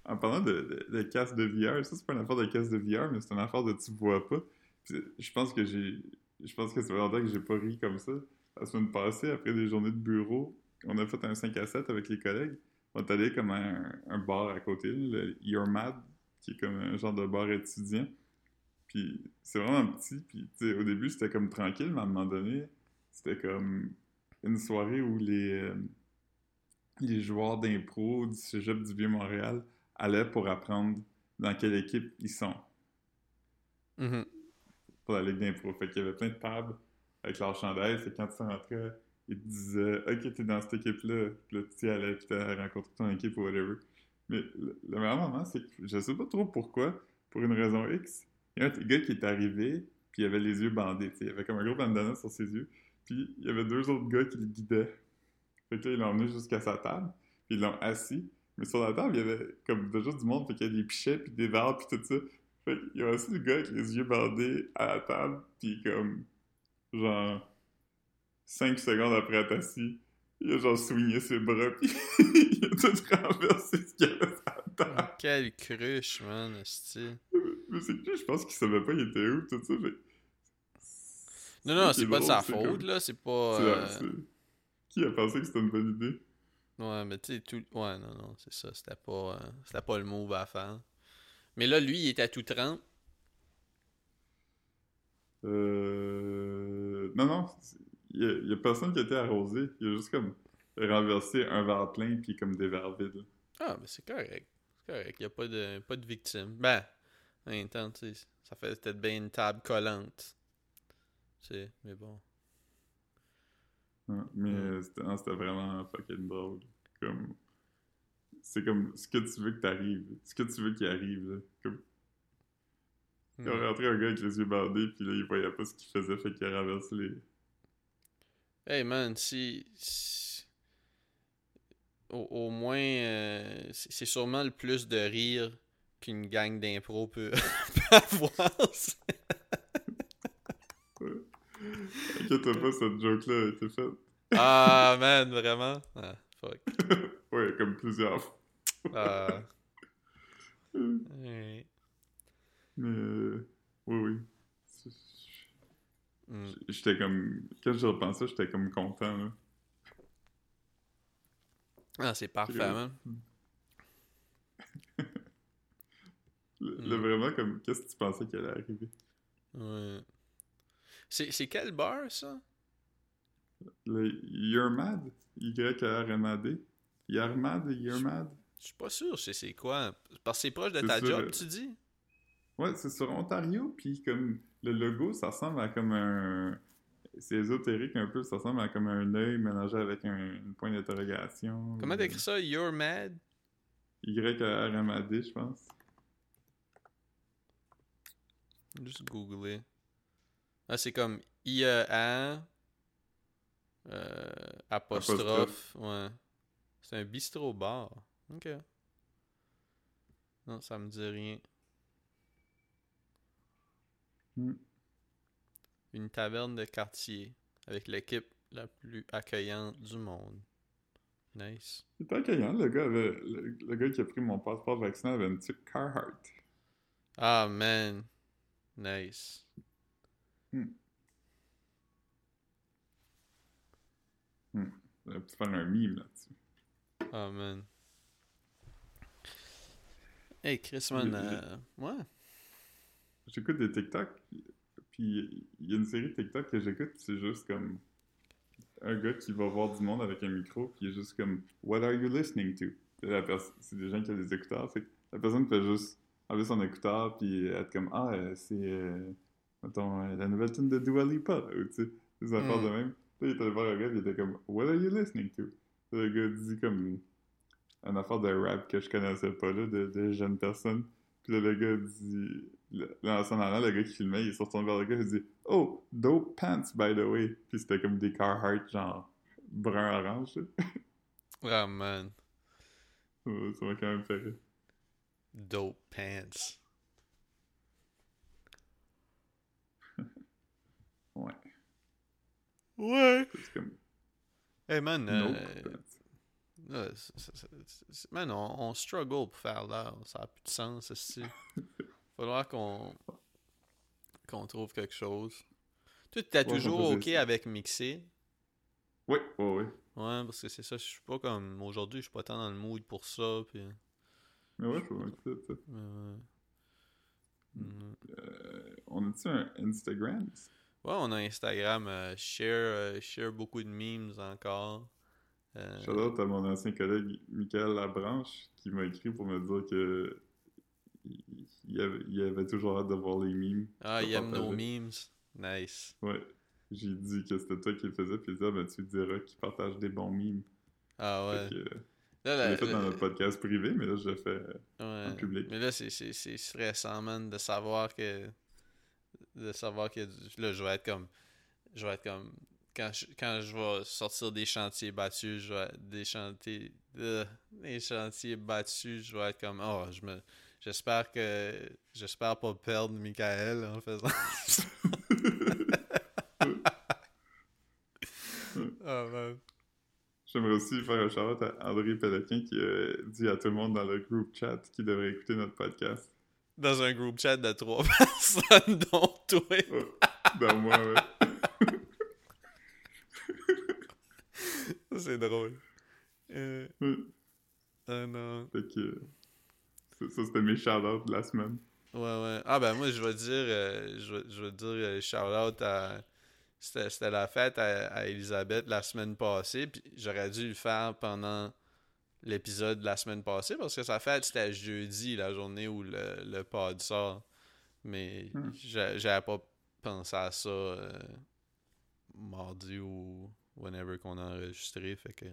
En parlant de, de, de casque de VR, ça c'est pas une affaire de casque de VR, mais c'est une affaire de tu vois pas. Puis, je pense que j'ai. Je pense que ça fait longtemps que j'ai pas ri comme ça. La semaine passée, après des journées de bureau, on a fait un 5 à 7 avec les collègues. On est allé comme à un, bar à côté, le You're Mad, qui est comme un genre de bar étudiant. Puis c'est vraiment petit. Puis au début, c'était comme tranquille, mais à un moment donné, c'était comme une soirée où les, euh, les joueurs d'impro du cégep du Vieux-Montréal allaient pour apprendre dans quelle équipe ils sont Mhm. La ligue d'impro. Fait qu'il y avait plein de tables avec leur chandail. Fait que quand tu rentrais, ils te disaient Ok, t'es dans cette équipe-là. Puis là, tu y allais, puis t'as rencontré ton équipe ou whatever. Mais le, le meilleur moment, c'est que je sais pas trop pourquoi, pour une raison X, il y a un gars qui est arrivé, puis il avait les yeux bandés. tu sais. Il avait comme un gros bandana sur ses yeux. Puis il y avait deux autres gars qui le guidaient. Fait que là, ils l'ont emmené jusqu'à sa table, puis ils l'ont assis. Mais sur la table, il y avait comme déjà du monde, fait qu'il y a des pichets, puis des verres, puis tout ça. Fait qu'il y a aussi le gars avec les yeux bandés à la table, puis comme, genre, 5 secondes après être assis, il a genre swingé ses bras, puis il a tout renversé ce qu'il avait sur la table. Quelle cruche, man. Mais c'est que je pense qu'il savait pas il était où, tout ça. Fait... Non, non, c'est est pas de sa faute, comme- là. C'est pas. euh, Qui a pensé que c'était une bonne idée? Ouais, mais tu sais, tout. Ouais, non, non, c'est ça. C'était pas, euh, c'était pas le move à faire. Mais là, lui, il était à tout trempe. Euh... Non, non, il y, a, personne qui a été arrosé. Il a juste comme renversé un verre plein puis comme des verres vides. Ah, mais c'est correct. C'est correct. Il n'y a pas de, pas de victime. Ben, en même temps, tu sais, ça fait peut-être bien une table collante. Tu sais, mais bon. Ouais, mais c'était vraiment fucking drôle. Comme. C'est comme ce que tu veux que t'arrive. Ce que tu veux qu'il arrive. Là. Comme. Il Hmm. est rentré un gars avec les yeux bandés, puis là, il voyait pas ce qu'il faisait, fait qu'il a renversé les. Hey man, si. Au, au moins, euh, c'est c'est sûrement le plus de rire qu'une gang d'impro peut, peut avoir. Inquiète pas, cette joke-là a été faite. ah man, vraiment? Ah, fuck. Comme plusieurs fois. Ah. Ouais. Mais. euh, oui, oui. Hmm. J'étais comme. Quand je repensais, j'étais comme content, là. Ah, c'est parfait, man. Le, le Mm. vraiment, comme. Qu'est-ce que tu pensais qu'il allait arriver? Ouais. C'est c'est quel bar, ça? Le Yermad? Y-R-M-A-D? Yermad? Yermad? Je suis pas sûr, c'est quoi. Parce que c'est proche de ta sur, job, euh, tu dis? Ouais, c'est sur Ontario, puis comme le logo, ça ressemble à comme un. C'est ésotérique un peu, ça ressemble à comme un œil mélangé avec un, une point d'interrogation. Comment t'écris ça? You're mad? Y-R-M-A-D, je pense. Juste googler. Ah, c'est comme IEA euh, apostrophe. Ouais. C'est un bistrot bar. Ok. Non, ça me dit rien. Hmm. Une taverne de quartier avec l'équipe la plus accueillante du monde. Nice. Était accueillant, le gars avait. Le, le gars qui a pris mon passeport vaccinal avait une petite Carhartt. Ah, man. Nice. J'aurais pu faire un mime là-dessus. Ah, man. Hey, Chris, man. Euh, ouais. J'écoute des TikTok, puis il y a une série de TikTok que j'écoute, c'est juste comme un gars qui va voir du monde avec un micro, puis il est juste comme What are you listening to? C'est des gens qui ont des écouteurs, fait que la personne fait juste enlever son écouteur, puis être comme Ah, euh, c'est euh, mettons, euh, la nouvelle tune de Dua Lipa, ou tu sais, des affaires Mm. de même. Puis là, il est allé voir un gars, puis il était comme What are you listening to? Le gars dit comme une affaire de rap que je connaissais pas, là, de, de jeunes personnes. Puis là, le gars dit. Là, en s'en allant, le gars qui filmait, il est retourné vers le gars, il dit Oh, dope pants, by the way. Puis c'était comme des Carhartt, genre brun-orange. Ah, man. Ça m'a- ça m'a quand même fait rire. Dope pants. Ouais. Ouais. C'est comme Hey, man. euh, man, on, on struggle pour faire l'heure. Ça n'a plus de sens, Il va falloir qu'on qu'on trouve quelque chose. Toi, t'es Ouais, toujours OK ça. avec mixer? Oui, oui, oui. Ouais, parce que c'est ça. Je suis pas comme... Aujourd'hui, je suis pas tant dans le mood pour ça, puis... Mais ouais, je vois ça. euh, mm. Euh, on a-tu un Instagram? Ouais, on a Instagram. euh, share, euh, share beaucoup de memes encore. Euh, Shout out à mon ancien collègue Michael Labranche qui m'a écrit pour me dire que il, avait, il avait toujours hâte de voir les memes. ah, il aime nos memes. Nice. Ouais. J'ai dit que c'était toi qui le faisais, puis il dit, ah, ben, tu diras qu'il partage des bons memes. Ah ouais. Que, euh, Là, je la- l'ai fait dans notre podcast privé, mais là, je le fais Ouais. en public. Mais là, c'est stressant, man, de savoir que. De savoir que. Là, je vais être comme. Je vais être comme. Quand je, quand je vais sortir des chantiers battus, je vais. Des chantiers. euh, des chantiers battus, je vais être comme. Oh, je me. J'espère que. J'espère pas perdre Michael en faisant ça. oh, man. J'aimerais aussi faire un shout à André Péloquin qui a dit à tout le monde dans le group chat qu'il devrait écouter notre podcast. Dans un groupe chat de trois personnes, dont toi. Dans moi, ouais. C'est drôle. Euh, Ouais. ah non. Fait que, euh, ça, c'était mes shout de la semaine. Ouais, ouais. Ah ben moi, je vais dire, euh, je vais, je vais dire euh, shout-out à c'était c'était la fête à, à Elisabeth la semaine passée, puis j'aurais dû le faire pendant l'épisode de la semaine passée, parce que sa fête, c'était jeudi, la journée où le, le pod sort. Mais j'a- j'avais pas pensé à ça euh, mardi ou whenever qu'on a enregistré, fait que...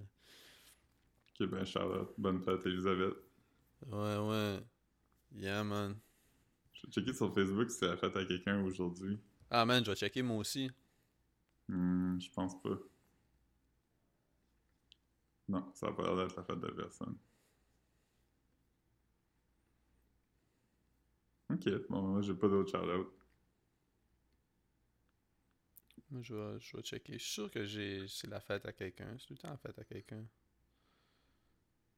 Ok, ben, Charlotte, bonne fête, Elisabeth. Ouais, ouais. Yeah, man. J'ai checké sur Facebook si c'est la fête à quelqu'un aujourd'hui. Ah, man, je vais checker moi aussi. Hmm, je pense pas. Non, ça a pas l'air d'être la fête de personne. Ok, bon, moi j'ai pas d'autres shout-out. Moi, je vais, je vais checker. Je suis sûr que j'ai c'est la fête à quelqu'un. C'est tout le temps la fête à quelqu'un.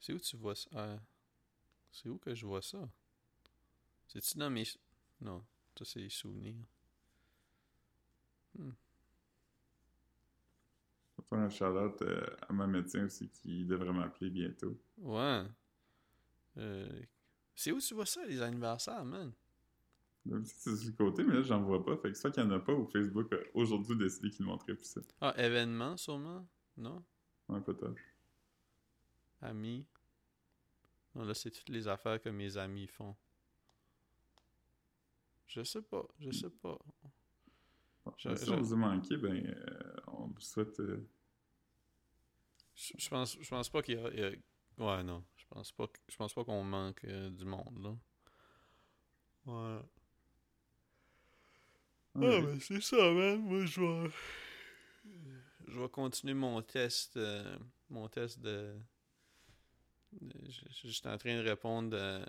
C'est où tu vois ça? Ah, c'est où que je vois ça? C'est-tu dans mes... Non, ça c'est les souvenirs. Je vais faire un shout-out euh, à ma médecin aussi qui devrait m'appeler bientôt. Ouais. Euh, c'est où tu vois ça, les anniversaires, man? C'est sur le côté, mais là, j'en vois pas. Fait que soit qu'il y en a pas ou Facebook a aujourd'hui décidé qu'il ne montrait plus ça. Ah, événement, sûrement? Non? Ouais, peut-être. Amis? Non, là, c'est toutes les affaires que mes amis font. Je sais pas, je sais pas. Bon, Je- ben, si je- on vous a manqué, ben, euh, on vous souhaite. euh, Je, je pense, je pense pas qu'il y a, Ouais, non. Je pense pas, que- je pense pas qu'on manque euh, du monde, là. Ouais. Ah, ouais. ben c'est ça, man. Moi, je vais. Je vais continuer mon test. euh, mon test de. de- je- J'étais en train de répondre. euh,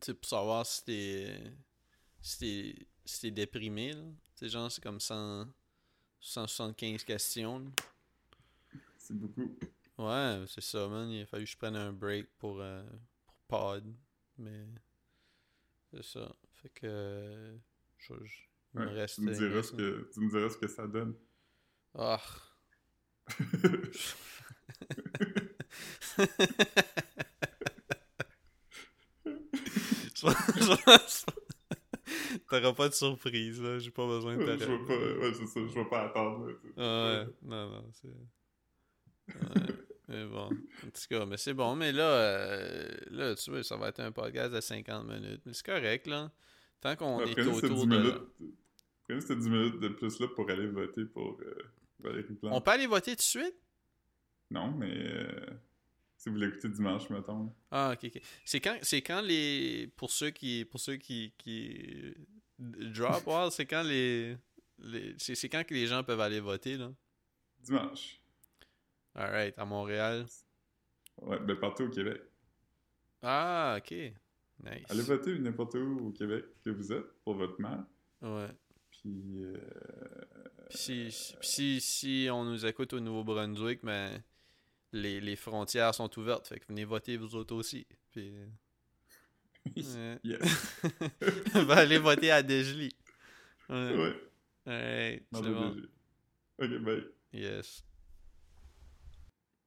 tu sais, pour savoir si t'es. Si t'es. Si t'es déprimé, là. Tu sais, genre, c'est comme 100, 175 questions, là. C'est beaucoup. Ouais, c'est ça, man. Il a fallu que je prenne un break pour, euh, pour pod. Mais. C'est ça. Fait que. Je, je- il me Ouais, reste. tu, me diras ce que, tu me diras ce que ça donne. Ah. Pas- T'auras pas de surprise, là. J'ai pas besoin de je vais pas, ouais, c'est ça, je vais pas attendre. Ah Ouais, non, non, c'est. Ouais, mais bon, en tout cas, mais c'est bon, mais là, euh, là, tu vois, ça va être un podcast de 50 minutes. Mais c'est correct, là. Tant qu'on est prenez ces 10 autour de. minutes, ces 10 minutes de plus là pour aller voter pour euh, Valérie Plante. On peut aller voter tout de suite? Non, mais euh, si vous l'écoutez dimanche, mettons. Ah, ok, ok. C'est quand, c'est quand les. Pour ceux qui. Pour ceux qui. qui drop, ouais, c'est quand les. les c'est, c'est quand que les gens peuvent aller voter, là? Dimanche. Alright, à Montréal. Ouais, ben partout au Québec. Ah, ok. Nice. Allez voter n'importe où au Québec que vous êtes pour votre maire. Ouais. Puis, euh, Puis si, si- si, on nous écoute au Nouveau-Brunswick, ben, les, les frontières sont ouvertes. Fait que venez voter vous autres aussi. Puis, ouais. yes. ben, allez voter à Desjely. Ouais. ouais. C'est le bon. Ok, bye. Yes.